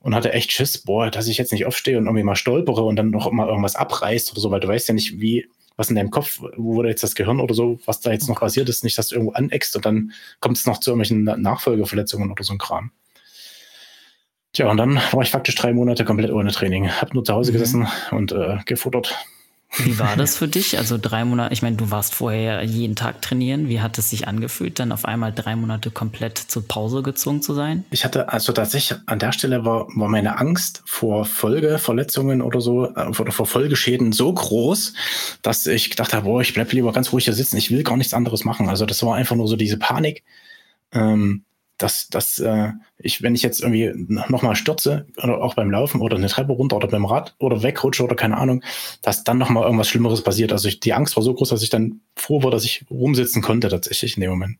und hatte echt Schiss, boah, dass ich jetzt nicht aufstehe und irgendwie mal stolpere und dann noch mal irgendwas abreißt oder so, weil du weißt ja nicht, wie, was in deinem Kopf, wo da jetzt das Gehirn oder so, was da jetzt noch passiert ist, nicht, dass du irgendwo aneckst und dann kommt es noch zu irgendwelchen Nachfolgeverletzungen oder so ein Kram. Tja, und dann war ich faktisch drei Monate komplett ohne Training. Hab nur zu Hause mhm. gesessen und äh, gefuttert. Wie war das für dich? Also drei Monate, ich meine, du warst vorher jeden Tag trainieren. Wie hat es sich angefühlt, dann auf einmal drei Monate komplett zur Pause gezwungen zu sein? Ich hatte, also tatsächlich an der Stelle war, war meine Angst vor Folgeverletzungen oder so, äh, oder vor Folgeschäden so groß, dass ich gedacht habe, boah, ich bleib lieber ganz ruhig hier sitzen. Ich will gar nichts anderes machen. Also das war einfach nur so diese Panik. Ähm, dass, dass äh, ich, wenn ich jetzt irgendwie nochmal stürze, oder auch beim Laufen oder eine Treppe runter oder beim Rad oder wegrutsche oder keine Ahnung, dass dann nochmal irgendwas Schlimmeres passiert. Also ich, die Angst war so groß, dass ich dann froh war, dass ich rumsitzen konnte tatsächlich in dem Moment.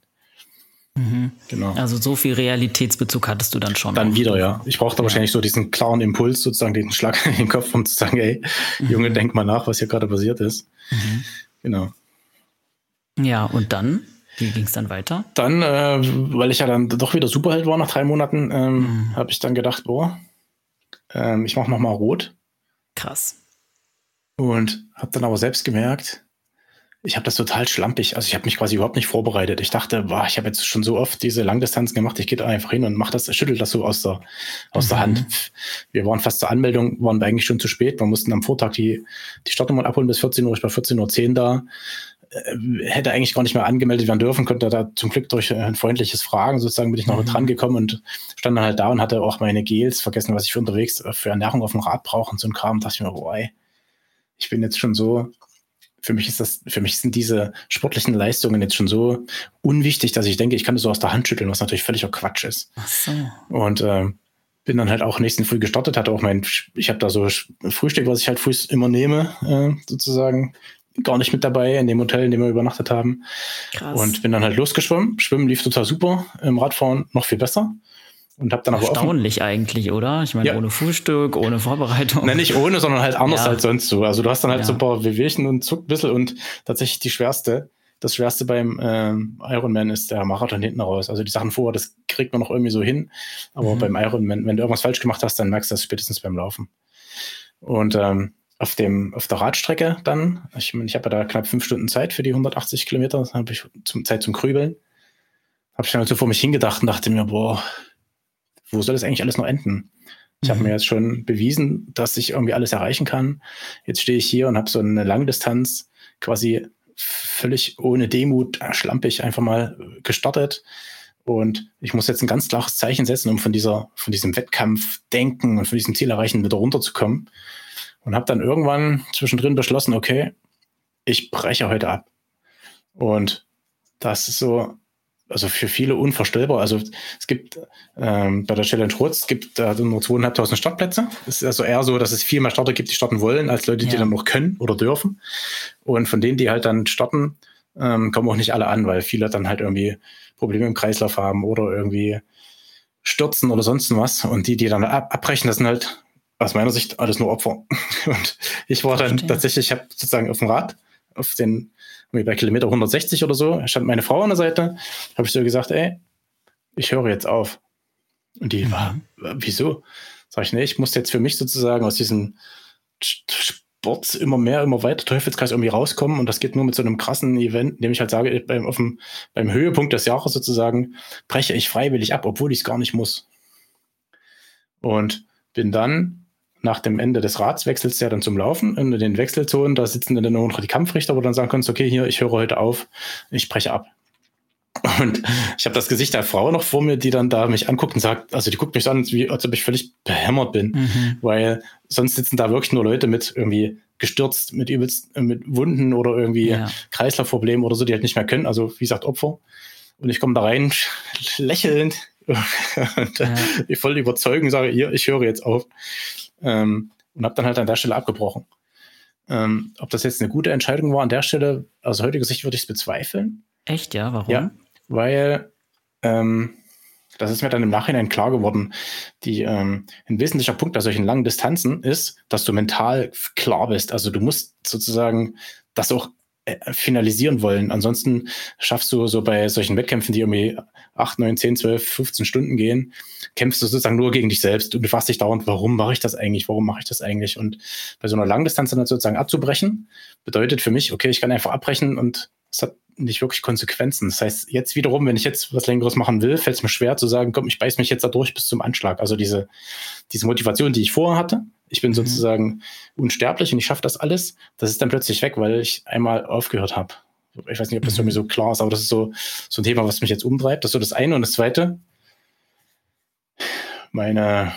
Mhm. Genau. Also so viel Realitätsbezug hattest du dann schon. Dann auch. wieder, ja. Ich brauchte ja. wahrscheinlich so diesen klaren Impuls, sozusagen den Schlag in den Kopf, um zu sagen, ey, mhm. Junge, denk mal nach, was hier gerade passiert ist. Mhm. Genau. Ja, und dann? Wie ging es dann weiter? Dann, äh, weil ich ja dann doch wieder Superheld war nach drei Monaten, ähm, mhm. habe ich dann gedacht, boah, ähm, ich mache noch mal rot. Krass. Und habe dann aber selbst gemerkt, ich habe das total schlampig. Also ich habe mich quasi überhaupt nicht vorbereitet. Ich dachte, boah, ich habe jetzt schon so oft diese Langdistanzen gemacht. Ich gehe da einfach hin und mach das, schüttel das so aus der aus mhm. der Hand. Wir waren fast zur Anmeldung, waren wir eigentlich schon zu spät. Wir mussten am Vortag die die Startnummern abholen bis 14 Uhr. Ich war 14.10 Uhr da. Äh, hätte eigentlich gar nicht mehr angemeldet werden dürfen, konnte da zum Glück durch ein freundliches Fragen sozusagen bin ich noch mhm. dran gekommen und stand dann halt da und hatte auch meine Gels vergessen, was ich für unterwegs äh, für Ernährung auf dem Rad brauche und so ein Kram. Da dachte ich mir, boah, ey, ich bin jetzt schon so, für mich ist das, für mich sind diese sportlichen Leistungen jetzt schon so unwichtig, dass ich denke, ich kann das so aus der Hand schütteln, was natürlich völliger Quatsch ist. Ach so. Und äh, bin dann halt auch nächsten Früh gestartet, hatte auch mein, ich habe da so Frühstück, was ich halt früh immer nehme, äh, sozusagen, gar nicht mit dabei in dem Hotel, in dem wir übernachtet haben. Krass. Und bin dann halt losgeschwommen. Schwimmen lief total super, im Radfahren noch viel besser. Und hab dann aber Erstaunlich offen. eigentlich, oder? Ich meine, ja. ohne Frühstück, ohne Vorbereitung. Nein, nicht ohne, sondern halt anders ja. als sonst so. Also du hast dann halt ja. so ein paar Wehwehchen und zuckt ein bisschen und tatsächlich die schwerste, das schwerste beim ähm, Ironman ist der Marathon hinten raus. Also die Sachen vorher, das kriegt man noch irgendwie so hin. Aber mhm. beim Ironman, wenn du irgendwas falsch gemacht hast, dann merkst du das spätestens beim Laufen. Und ähm, auf dem auf der Radstrecke dann. Ich, ich habe ja da knapp fünf Stunden Zeit für die 180 Kilometer. Dann habe ich zum, Zeit zum Grübeln. Habe ich dann so vor mich hingedacht und dachte mir, boah, wo soll das eigentlich alles noch enden? Ich habe mhm. mir jetzt schon bewiesen, dass ich irgendwie alles erreichen kann. Jetzt stehe ich hier und habe so eine Langdistanz quasi völlig ohne Demut, äh, schlampig einfach mal gestartet. Und ich muss jetzt ein ganz klares Zeichen setzen, um von dieser, von diesem Wettkampfdenken und von diesem Ziel erreichen wieder runterzukommen und habe dann irgendwann zwischendrin beschlossen, okay, ich breche heute ab. Und das ist so, also für viele unvorstellbar. Also es gibt ähm, bei der Challenge Rotz, es gibt da nur zweieinhalbtausend Startplätze. Es ist also eher so, dass es viel mehr Starter gibt, die starten wollen, als Leute, die ja. dann noch können oder dürfen. Und von denen, die halt dann starten, ähm, kommen auch nicht alle an, weil viele dann halt irgendwie Probleme im Kreislauf haben oder irgendwie stürzen oder sonst was. Und die, die dann ab abbrechen, das sind halt aus meiner Sicht alles nur Opfer. Und ich war dann Verstehe. tatsächlich, ich habe sozusagen auf dem Rad, auf den, bei Kilometer 160 oder so, stand meine Frau an der Seite, habe ich so gesagt, ey, ich höre jetzt auf. Und die war, mhm. wieso? Sag ich, nee, ich muss jetzt für mich sozusagen aus diesem Sport immer mehr, immer weiter Teufelskreis irgendwie rauskommen. Und das geht nur mit so einem krassen Event, indem ich halt sage, beim, auf dem, beim Höhepunkt des Jahres sozusagen breche ich freiwillig ab, obwohl ich es gar nicht muss. Und bin dann nach dem Ende des Ratswechsels ja dann zum Laufen in den Wechselzonen, da sitzen dann noch die Kampfrichter, wo du dann sagen kannst, okay, hier, ich höre heute auf, ich breche ab. Und ich habe das Gesicht der Frau noch vor mir, die dann da mich anguckt und sagt, also die guckt mich an, wie, als ob ich völlig behämmert bin, mhm. weil sonst sitzen da wirklich nur Leute mit irgendwie gestürzt, mit übelst, mit Wunden oder irgendwie ja. Kreislaufproblemen oder so, die halt nicht mehr können. Also wie gesagt, Opfer. Und ich komme da rein, lächelnd, und ja. voll überzeugen, sage, ihr, ich höre jetzt auf. Ähm, und habe dann halt an der Stelle abgebrochen. Ähm, ob das jetzt eine gute Entscheidung war an der Stelle, aus heutiger Sicht würde ich es bezweifeln. Echt, ja? Warum? Ja, weil ähm, das ist mir dann im Nachhinein klar geworden, die, ähm, ein wesentlicher Punkt bei solchen langen Distanzen ist, dass du mental klar bist. Also du musst sozusagen das auch finalisieren wollen. Ansonsten schaffst du so bei solchen Wettkämpfen, die irgendwie 8, 9, 10, 12, 15 Stunden gehen, kämpfst du sozusagen nur gegen dich selbst und du fragst dich dauernd, warum mache ich das eigentlich? Warum mache ich das eigentlich? Und bei so einer Langdistanz dann sozusagen abzubrechen, bedeutet für mich, okay, ich kann einfach abbrechen und es hat nicht wirklich Konsequenzen. Das heißt, jetzt wiederum, wenn ich jetzt was Längeres machen will, fällt es mir schwer zu sagen, komm, ich beiß mich jetzt da durch bis zum Anschlag. Also diese, diese Motivation, die ich vorher hatte, ich bin mhm. sozusagen unsterblich und ich schaffe das alles, das ist dann plötzlich weg, weil ich einmal aufgehört habe. Ich weiß nicht, ob das mhm. mir so klar ist, aber das ist so, so ein Thema, was mich jetzt umtreibt. Das ist so das eine. Und das zweite, meine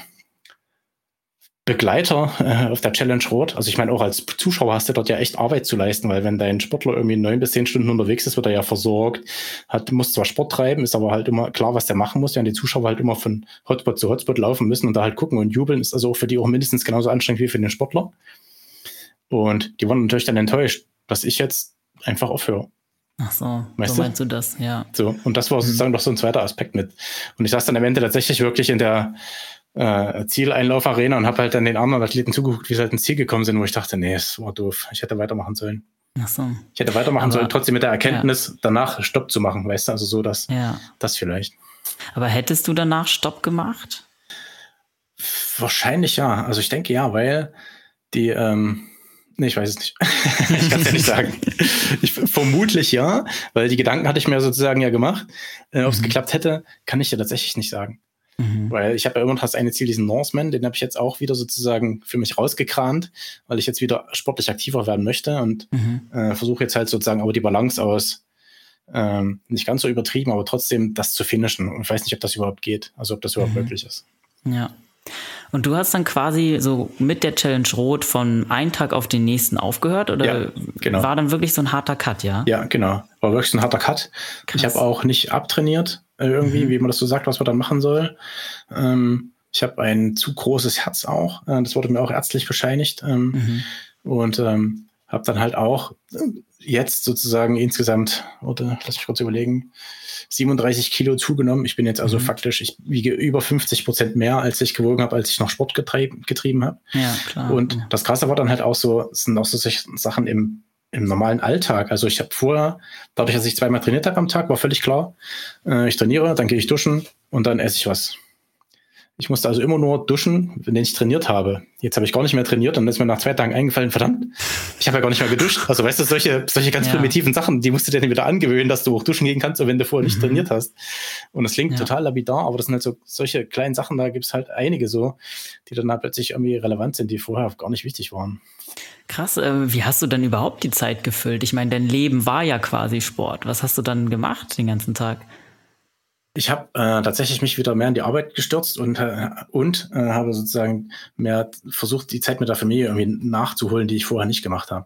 Begleiter äh, auf der Challenge Rot. Also ich meine, auch als Zuschauer hast du dort ja echt Arbeit zu leisten, weil wenn dein Sportler irgendwie neun bis zehn Stunden unterwegs ist, wird er ja versorgt, hat, muss zwar Sport treiben, ist aber halt immer klar, was der machen muss, während die Zuschauer halt immer von Hotspot zu Hotspot laufen müssen und da halt gucken und jubeln, ist also auch für die auch mindestens genauso anstrengend wie für den Sportler. Und die waren natürlich dann enttäuscht, dass ich jetzt einfach aufhöre. Ach so, weißt so meinst du? du das, ja. So, und das war sozusagen mhm. noch so ein zweiter Aspekt mit. Und ich saß dann am Ende tatsächlich wirklich in der äh, Zieleinlaufarena und habe halt dann den anderen Athleten zugeguckt, wie sie halt ins Ziel gekommen sind, wo ich dachte, nee, es war doof. Ich hätte weitermachen sollen. Ach so. Ich hätte weitermachen Aber, sollen, trotzdem mit der Erkenntnis, ja. danach Stopp zu machen, weißt du, also so, dass ja. das vielleicht. Aber hättest du danach Stopp gemacht? Wahrscheinlich ja. Also ich denke ja, weil die, ähm, nee, ich weiß es nicht. ich kann es ja nicht sagen. Ich, vermutlich ja, weil die Gedanken hatte ich mir sozusagen ja gemacht. Äh, Ob es mhm. geklappt hätte, kann ich ja tatsächlich nicht sagen. Mhm. Weil ich habe ja immer noch das eine Ziel, diesen Norseman, den habe ich jetzt auch wieder sozusagen für mich rausgekramt, weil ich jetzt wieder sportlich aktiver werden möchte und mhm. äh, versuche jetzt halt sozusagen aber die Balance aus ähm, nicht ganz so übertrieben, aber trotzdem das zu finishen. Und ich weiß nicht, ob das überhaupt geht, also ob das überhaupt mhm. möglich ist. Ja. Und du hast dann quasi so mit der Challenge Rot von einem Tag auf den nächsten aufgehört oder ja, genau. war dann wirklich so ein harter Cut, ja? Ja, genau. War wirklich so ein harter Cut. Krass. Ich habe auch nicht abtrainiert, irgendwie, mhm. wie man das so sagt, was man dann machen soll. Ähm, ich habe ein zu großes Herz auch. Äh, das wurde mir auch ärztlich bescheinigt. Ähm, mhm. Und ähm, habe dann halt auch äh, jetzt sozusagen insgesamt, oder lass mich kurz überlegen, 37 Kilo zugenommen. Ich bin jetzt also mhm. faktisch, ich wiege über 50 Prozent mehr, als ich gewogen habe, als ich noch Sport getrieben, getrieben habe. Ja, klar. Und ja. das Krasse war dann halt auch so, es sind auch so Sachen im im normalen Alltag. Also ich habe vorher, dadurch, dass ich zweimal trainiert habe am Tag, war völlig klar, äh, ich trainiere, dann gehe ich duschen und dann esse ich was. Ich musste also immer nur duschen, wenn ich trainiert habe. Jetzt habe ich gar nicht mehr trainiert und dann ist mir nach zwei Tagen eingefallen, verdammt, ich habe ja gar nicht mehr geduscht. Also weißt du, solche, solche ganz ja. primitiven Sachen, die musst du dir dann wieder angewöhnen, dass du auch duschen gehen kannst, wenn du vorher nicht mhm. trainiert hast. Und das klingt ja. total lapidar, aber das sind halt so solche kleinen Sachen, da gibt es halt einige so, die dann halt plötzlich irgendwie relevant sind, die vorher gar nicht wichtig waren. Krass, äh, wie hast du dann überhaupt die Zeit gefüllt? Ich meine, dein Leben war ja quasi Sport. Was hast du dann gemacht den ganzen Tag? Ich habe äh, tatsächlich mich wieder mehr in die Arbeit gestürzt und, äh, und äh, habe sozusagen mehr versucht, die Zeit mit der Familie irgendwie nachzuholen, die ich vorher nicht gemacht habe.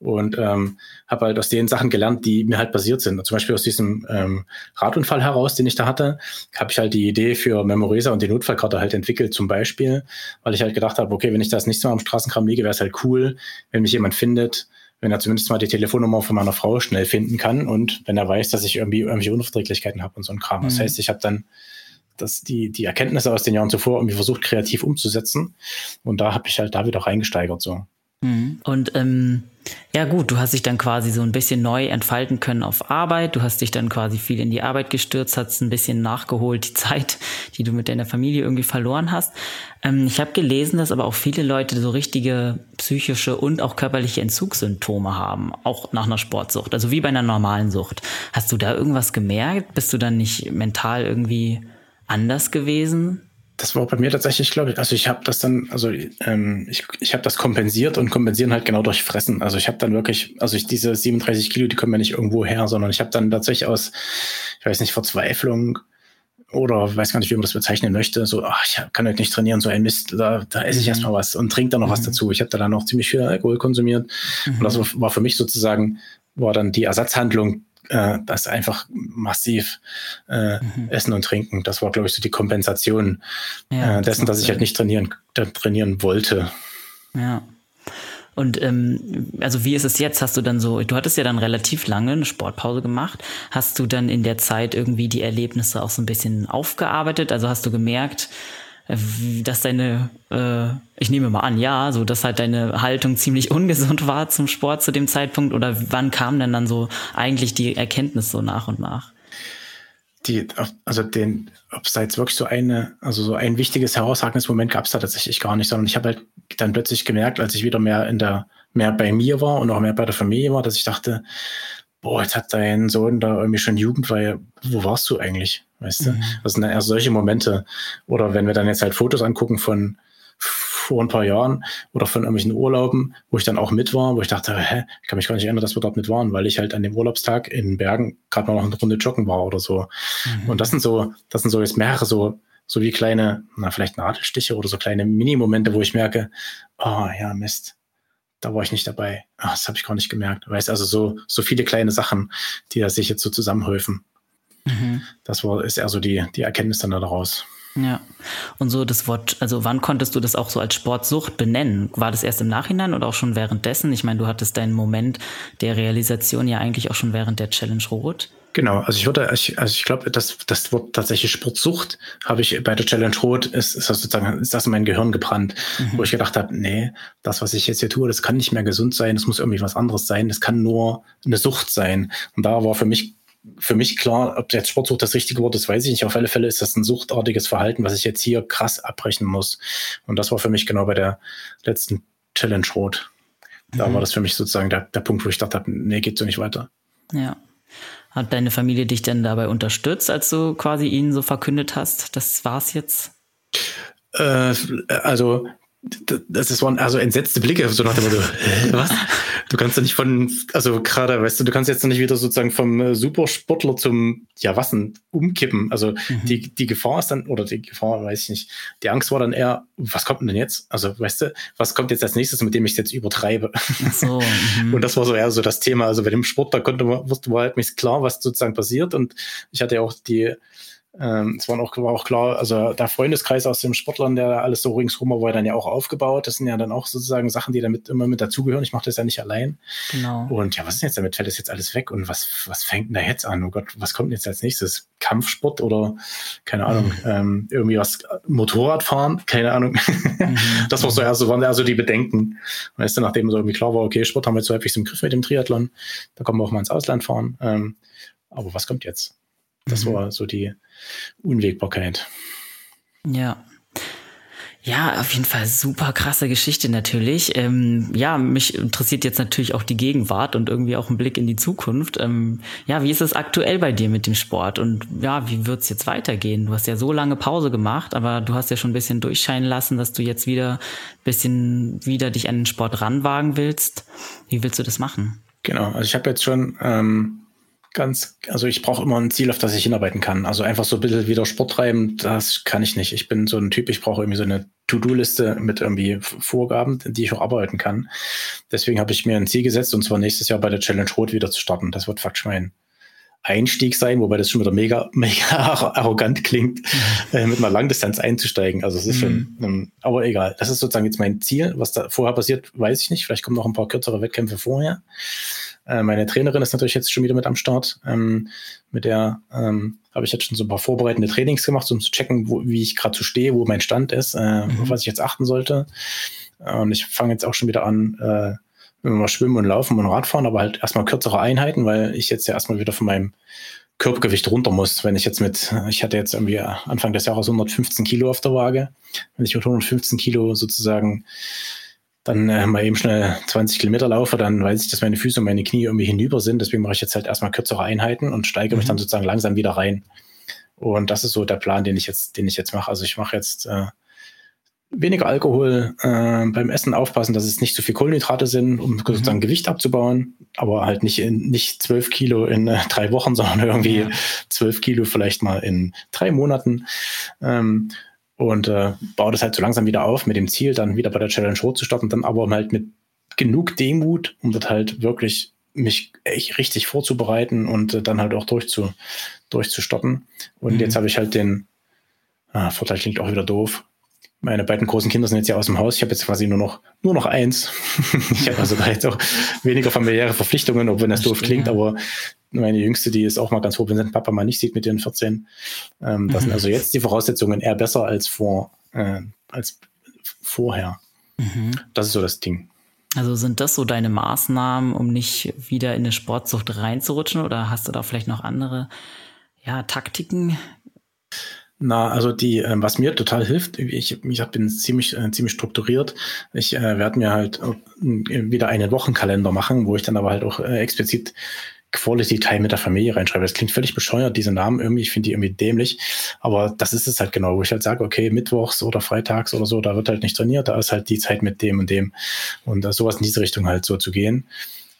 Und ähm, habe halt aus den Sachen gelernt, die mir halt passiert sind. zum Beispiel aus diesem ähm, Radunfall heraus, den ich da hatte, habe ich halt die Idee für Memoresa und die Notfallkarte halt entwickelt, zum Beispiel, weil ich halt gedacht habe, okay, wenn ich das nicht so am Straßenkram liege, wäre es halt cool, wenn mich jemand findet, wenn er zumindest mal die Telefonnummer von meiner Frau schnell finden kann und wenn er weiß, dass ich irgendwie irgendwelche Unverträglichkeiten habe und so ein Kram. Mhm. Das heißt, ich habe dann das, die, die Erkenntnisse aus den Jahren zuvor irgendwie versucht, kreativ umzusetzen. Und da habe ich halt da wieder reingesteigert. So. Mhm. Und ähm, ja gut, du hast dich dann quasi so ein bisschen neu entfalten können auf Arbeit. Du hast dich dann quasi viel in die Arbeit gestürzt, hast ein bisschen nachgeholt, die Zeit, die du mit deiner Familie irgendwie verloren hast. Ähm, ich habe gelesen, dass aber auch viele Leute so richtige psychische und auch körperliche Entzugssymptome haben, auch nach einer Sportsucht, also wie bei einer normalen Sucht. Hast du da irgendwas gemerkt? Bist du dann nicht mental irgendwie anders gewesen? Das war bei mir tatsächlich, glaube ich, also ich habe das dann, also ähm, ich, ich habe das kompensiert und kompensieren halt genau durch Fressen. Also ich habe dann wirklich, also ich diese 37 Kilo, die kommen ja nicht irgendwo her, sondern ich habe dann tatsächlich aus, ich weiß nicht, Verzweiflung oder weiß gar nicht, wie man das bezeichnen möchte, so, ach, ich kann heute nicht trainieren, so ein Mist, da, da esse ich mhm. erstmal was und trinke dann noch mhm. was dazu. Ich habe da dann noch ziemlich viel Alkohol konsumiert. Mhm. Und das war für mich sozusagen, war dann die Ersatzhandlung äh, das einfach massiv äh, mhm. essen und trinken. Das war, glaube ich, so die Kompensation ja, äh, dessen, das dass ich halt nicht trainieren, trainieren wollte. Ja. Und ähm, also wie ist es jetzt? Hast du dann so, du hattest ja dann relativ lange eine Sportpause gemacht. Hast du dann in der Zeit irgendwie die Erlebnisse auch so ein bisschen aufgearbeitet? Also hast du gemerkt, dass deine, äh, ich nehme mal an, ja, so dass halt deine Haltung ziemlich ungesund war zum Sport zu dem Zeitpunkt oder wann kam denn dann so eigentlich die Erkenntnis so nach und nach? Die, also den, ob es da jetzt wirklich so eine, also so ein wichtiges herausragendes Moment gab es da tatsächlich gar nicht, sondern ich habe halt dann plötzlich gemerkt, als ich wieder mehr in der, mehr bei mir war und auch mehr bei der Familie war, dass ich dachte, boah, jetzt hat dein Sohn da irgendwie schon Jugend, weil wo warst du eigentlich? Weißt du? Mhm. Das sind dann erst solche Momente. Oder wenn wir dann jetzt halt Fotos angucken von vor ein paar Jahren oder von irgendwelchen Urlauben, wo ich dann auch mit war, wo ich dachte, hä, ich kann mich gar nicht erinnern, dass wir dort mit waren, weil ich halt an dem Urlaubstag in Bergen gerade mal noch eine Runde joggen war oder so. Mhm. Und das sind so, das sind so jetzt mehrere so, so wie kleine, na, vielleicht Nadelstiche oder so kleine Mini-Momente, wo ich merke, oh ja, Mist, da war ich nicht dabei. Ach, das habe ich gar nicht gemerkt. Weißt also so, so viele kleine Sachen, die da sich jetzt so zusammenhäufen. Mhm. Das war, ist eher so die, die Erkenntnis dann daraus. Ja. Und so das Wort, also wann konntest du das auch so als Sportsucht benennen? War das erst im Nachhinein oder auch schon währenddessen? Ich meine, du hattest deinen Moment der Realisation ja eigentlich auch schon während der Challenge Rot. Genau, also ich würde, also ich glaube, das, das Wort tatsächlich Sportsucht habe ich bei der Challenge Rot, ist, ist das sozusagen, ist das in mein Gehirn gebrannt, mhm. wo ich gedacht habe, nee, das, was ich jetzt hier tue, das kann nicht mehr gesund sein, das muss irgendwie was anderes sein, das kann nur eine Sucht sein. Und da war für mich für mich klar, ob jetzt Sportsucht das richtige Wort ist, weiß ich nicht. Auf alle Fälle ist das ein suchtartiges Verhalten, was ich jetzt hier krass abbrechen muss. Und das war für mich genau bei der letzten Challenge Rot. Da mhm. war das für mich sozusagen der, der Punkt, wo ich dachte, nee, geht so nicht weiter. Ja. Hat deine Familie dich denn dabei unterstützt, als du quasi ihnen so verkündet hast, das war's jetzt? Äh, also das ist waren also entsetzte Blicke, so nach dem Motto, was? Du kannst ja nicht von, also gerade, weißt du, du kannst jetzt nicht wieder sozusagen vom äh, Supersportler zum, ja, was denn, umkippen. Also mhm. die, die Gefahr ist dann, oder die Gefahr, weiß ich nicht, die Angst war dann eher, was kommt denn jetzt? Also, weißt du, was kommt jetzt als nächstes, mit dem ich es jetzt übertreibe? So, mhm. Und das war so eher so das Thema. Also bei dem Sport, da konnte man, wusste man halt nicht klar, was sozusagen passiert. Und ich hatte ja auch die, ähm, es war auch, war auch klar, also der Freundeskreis aus dem Sportlern, der alles so ringsrum war, war dann ja auch aufgebaut. Das sind ja dann auch sozusagen Sachen, die damit immer mit dazugehören. Ich mache das ja nicht allein. Genau. Und ja, was ist denn jetzt damit? Fällt das jetzt alles weg? Und was, was fängt denn da jetzt an? Oh Gott, was kommt jetzt als nächstes? Kampfsport oder keine Ahnung, mhm. ähm, irgendwie was Motorradfahren? Keine Ahnung. Mhm. das war so eher so, waren eher so die Bedenken. Und erst nachdem so irgendwie klar war, okay, Sport haben wir jetzt so häufig im Griff mit dem Triathlon, da kommen wir auch mal ins Ausland fahren. Ähm, aber was kommt jetzt? Das mhm. war so die Unwägbarkeit. Ja. Ja, auf jeden Fall super krasse Geschichte natürlich. Ähm, ja, mich interessiert jetzt natürlich auch die Gegenwart und irgendwie auch ein Blick in die Zukunft. Ähm, ja, wie ist es aktuell bei dir mit dem Sport und ja, wie wird es jetzt weitergehen? Du hast ja so lange Pause gemacht, aber du hast ja schon ein bisschen durchscheinen lassen, dass du jetzt wieder ein bisschen wieder dich an den Sport ranwagen willst. Wie willst du das machen? Genau, also ich habe jetzt schon ähm, ganz, also ich brauche immer ein Ziel, auf das ich hinarbeiten kann. Also einfach so ein bisschen wieder Sport treiben, das kann ich nicht. Ich bin so ein Typ, ich brauche irgendwie so eine To-Do-Liste mit irgendwie Vorgaben, die ich auch arbeiten kann. Deswegen habe ich mir ein Ziel gesetzt, und zwar nächstes Jahr bei der Challenge Rot wieder zu starten. Das wird faktisch mein Einstieg sein, wobei das schon wieder mega, mega arrogant klingt, mhm. äh, mit einer Langdistanz einzusteigen. Also es ist mhm. schon, ähm, aber egal. Das ist sozusagen jetzt mein Ziel. Was da vorher passiert, weiß ich nicht. Vielleicht kommen noch ein paar kürzere Wettkämpfe vorher. Äh, meine Trainerin ist natürlich jetzt schon wieder mit am Start. Ähm, mit der ähm, habe ich jetzt schon so ein paar vorbereitende Trainings gemacht, um zu checken, wo, wie ich gerade so stehe, wo mein Stand ist, äh, mhm. auf was ich jetzt achten sollte. Und ich fange jetzt auch schon wieder an, äh, immer schwimmen und laufen und Radfahren, aber halt erstmal kürzere Einheiten, weil ich jetzt ja erstmal wieder von meinem Körpergewicht runter muss. Wenn ich jetzt mit, ich hatte jetzt irgendwie Anfang des Jahres 115 Kilo auf der Waage, wenn ich mit 115 Kilo sozusagen dann äh, mal eben schnell 20 Kilometer laufe, dann weiß ich, dass meine Füße und meine Knie irgendwie hinüber sind. Deswegen mache ich jetzt halt erstmal kürzere Einheiten und steige mhm. mich dann sozusagen langsam wieder rein. Und das ist so der Plan, den ich jetzt, den ich jetzt mache. Also ich mache jetzt äh, weniger Alkohol äh, beim Essen aufpassen, dass es nicht zu viel Kohlenhydrate sind, um mhm. sozusagen Gewicht abzubauen, aber halt nicht in, nicht zwölf Kilo in äh, drei Wochen, sondern irgendwie zwölf ja. Kilo vielleicht mal in drei Monaten. Ähm, und äh, baue das halt so langsam wieder auf mit dem Ziel, dann wieder bei der Challenge Rot zu starten, dann aber halt mit genug Demut, um das halt wirklich mich echt richtig vorzubereiten und äh, dann halt auch durchzu, durchzustarten. Und mhm. jetzt habe ich halt den ah, Vorteil klingt auch wieder doof meine beiden großen Kinder sind jetzt ja aus dem Haus. Ich habe jetzt quasi nur noch, nur noch eins. ich habe also da jetzt auch weniger familiäre Verpflichtungen, obwohl das doof klingt, aber meine Jüngste, die ist auch mal ganz froh, wenn sie den Papa mal nicht sieht mit ihren 14. Ähm, das mhm. sind also jetzt die Voraussetzungen eher besser als vor, äh, als vorher. Mhm. Das ist so das Ding. Also sind das so deine Maßnahmen, um nicht wieder in eine Sportsucht reinzurutschen oder hast du da vielleicht noch andere ja, Taktiken, na, also die, äh, was mir total hilft, ich, ich bin ziemlich, äh, ziemlich strukturiert. Ich äh, werde mir halt äh, wieder einen Wochenkalender machen, wo ich dann aber halt auch äh, explizit Quality Time mit der Familie reinschreibe. Das klingt völlig bescheuert, diese Namen irgendwie, ich finde die irgendwie dämlich. Aber das ist es halt genau, wo ich halt sage, okay, mittwochs oder freitags oder so, da wird halt nicht trainiert, da ist halt die Zeit mit dem und dem. Und äh, sowas in diese Richtung halt so zu gehen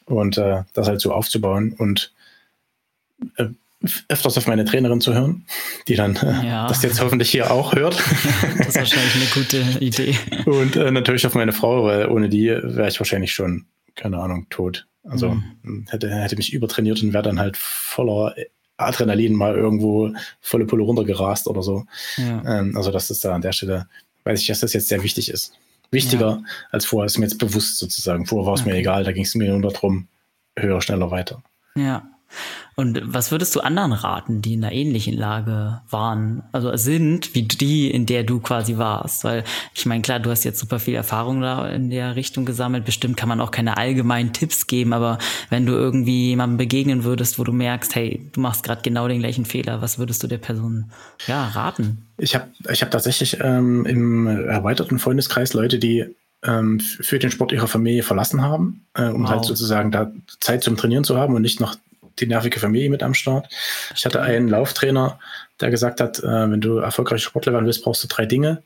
und äh, das halt so aufzubauen. Und äh, öfters auf meine Trainerin zu hören, die dann äh, ja. das jetzt hoffentlich hier auch hört. das ist wahrscheinlich eine gute Idee. Und äh, natürlich auf meine Frau, weil ohne die wäre ich wahrscheinlich schon, keine Ahnung, tot. Also mhm. hätte, hätte mich übertrainiert und wäre dann halt voller Adrenalin mal irgendwo volle Pulle runtergerast oder so. Ja. Ähm, also das ist da an der Stelle, weiß ich, dass das jetzt sehr wichtig ist. Wichtiger ja. als vorher, ist mir jetzt bewusst sozusagen. Vorher war es okay. mir egal, da ging es mir nur darum, höher, schneller, weiter. Ja. Und was würdest du anderen raten, die in einer ähnlichen Lage waren, also sind, wie die, in der du quasi warst? Weil ich meine, klar, du hast jetzt super viel Erfahrung da in der Richtung gesammelt. Bestimmt kann man auch keine allgemeinen Tipps geben, aber wenn du irgendwie jemandem begegnen würdest, wo du merkst, hey, du machst gerade genau den gleichen Fehler, was würdest du der Person ja raten? Ich habe ich hab tatsächlich ähm, im erweiterten Freundeskreis Leute, die ähm, für den Sport ihrer Familie verlassen haben, äh, um halt wow. halt sozusagen da Zeit zum Trainieren zu haben und nicht noch die nervige Familie mit am Start. Ich hatte einen Lauftrainer, der gesagt hat, äh, wenn du erfolgreich Sportler werden willst, brauchst du drei Dinge.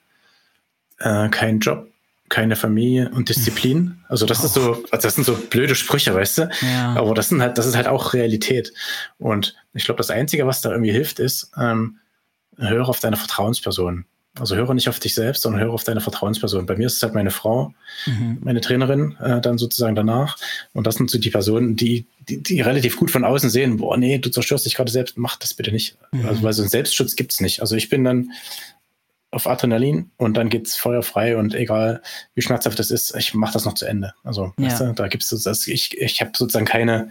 Äh, keinen Job, keine Familie und Disziplin. Also das oh. ist so, also das sind so blöde Sprüche, weißt du? Ja. Aber das sind halt, das ist halt auch Realität. Und ich glaube, das Einzige, was da irgendwie hilft, ist, ähm, höre auf deine Vertrauensperson. Also höre nicht auf dich selbst, sondern höre auf deine Vertrauensperson. Bei mir ist es halt meine Frau, mhm. meine Trainerin, äh, dann sozusagen danach. Und das sind so die Personen, die, die, die relativ gut von außen sehen, boah, nee, du zerstörst dich gerade selbst, mach das bitte nicht. Mhm. Also, weil so einen Selbstschutz gibt's nicht. Also ich bin dann auf Adrenalin und dann geht's feuerfrei und egal wie schmerzhaft das ist, ich mache das noch zu Ende. Also ja. weißt du, da gibt's so, das, ich, ich habe sozusagen keine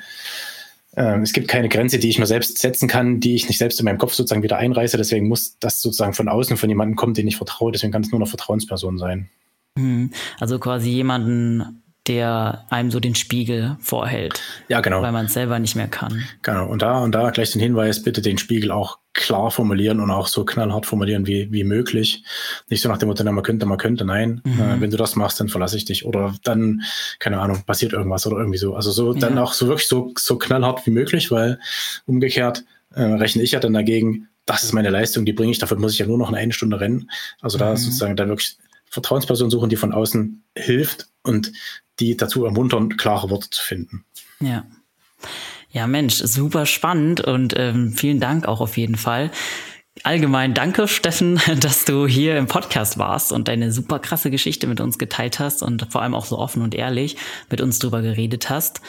ähm, es gibt keine Grenze, die ich mir selbst setzen kann, die ich nicht selbst in meinem Kopf sozusagen wieder einreiße. Deswegen muss das sozusagen von außen von jemandem kommen, den ich vertraue. Deswegen kann es nur eine Vertrauensperson sein. Mhm. Also quasi jemanden, der einem so den Spiegel vorhält. Ja, genau. Weil man es selber nicht mehr kann. Genau. Und da und da gleich den Hinweis, bitte den Spiegel auch klar formulieren und auch so knallhart formulieren wie, wie möglich. Nicht so nach dem Motto, man könnte, man könnte, nein. Mhm. Äh, wenn du das machst, dann verlasse ich dich. Oder dann, keine Ahnung, passiert irgendwas oder irgendwie so. Also so, ja. dann auch so wirklich so, so knallhart wie möglich, weil umgekehrt äh, rechne ich ja dann dagegen, das ist meine Leistung, die bringe ich, dafür muss ich ja nur noch eine, eine Stunde rennen. Also da mhm. sozusagen dann wirklich Vertrauensperson suchen, die von außen hilft und die dazu ermuntern, klare Worte zu finden. Ja. Ja, Mensch, super spannend und ähm, vielen Dank auch auf jeden Fall. Allgemein danke, Steffen, dass du hier im Podcast warst und deine super krasse Geschichte mit uns geteilt hast und vor allem auch so offen und ehrlich mit uns drüber geredet hast.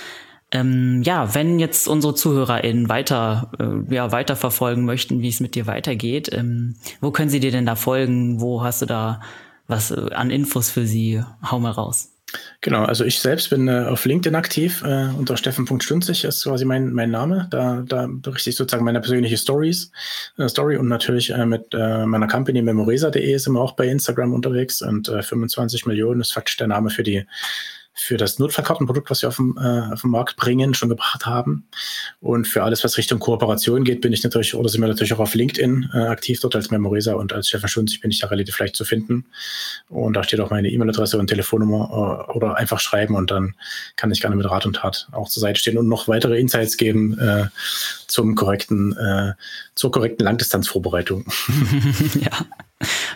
Ähm, ja, wenn jetzt unsere ZuhörerInnen weiter, äh, ja, weiter verfolgen möchten, wie es mit dir weitergeht, ähm, wo können sie dir denn da folgen? Wo hast du da was äh, an Infos für sie? Hau mal raus. Genau, also ich selbst bin äh, auf LinkedIn aktiv, äh, unter steffen.stünzig ist quasi mein, mein Name. Da, da berichte ich sozusagen meine persönliche Stories, äh, Story und natürlich äh, mit äh, meiner Company memoresa.de sind wir auch bei Instagram unterwegs und 25 äh, Millionen ist faktisch der Name für die für das Notfallkartenprodukt, was wir auf dem, äh, auf dem Markt bringen, schon gebracht haben. Und für alles, was Richtung Kooperation geht, bin ich natürlich, oder sind wir natürlich auch auf LinkedIn äh, aktiv, dort als Memoresa und als Stefan Schunzig bin ich da relativ leicht zu finden. Und da steht auch meine E-Mail-Adresse und Telefonnummer äh, oder einfach schreiben und dann kann ich gerne mit Rat und Tat auch zur Seite stehen und noch weitere Insights geben äh, zum korrekten, äh, zur korrekten Langdistanzvorbereitung. ja.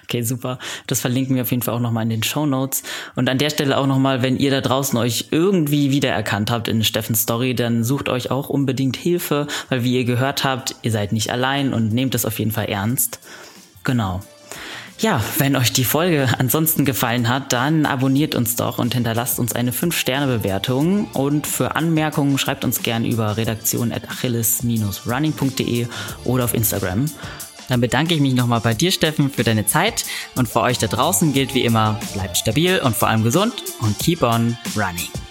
Okay, super. Das verlinken wir auf jeden Fall auch nochmal in den Show Notes. Und an der Stelle auch nochmal, wenn ihr da draußen euch irgendwie wiedererkannt habt in Steffens Story, dann sucht euch auch unbedingt Hilfe, weil wie ihr gehört habt, ihr seid nicht allein und nehmt es auf jeden Fall ernst. Genau. Ja, wenn euch die Folge ansonsten gefallen hat, dann abonniert uns doch und hinterlasst uns eine 5-Sterne-Bewertung. Und für Anmerkungen schreibt uns gern über redaktion.achilles-running.de oder auf Instagram. Dann bedanke ich mich nochmal bei dir, Steffen, für deine Zeit. Und für euch da draußen gilt wie immer, bleibt stabil und vor allem gesund und keep on running.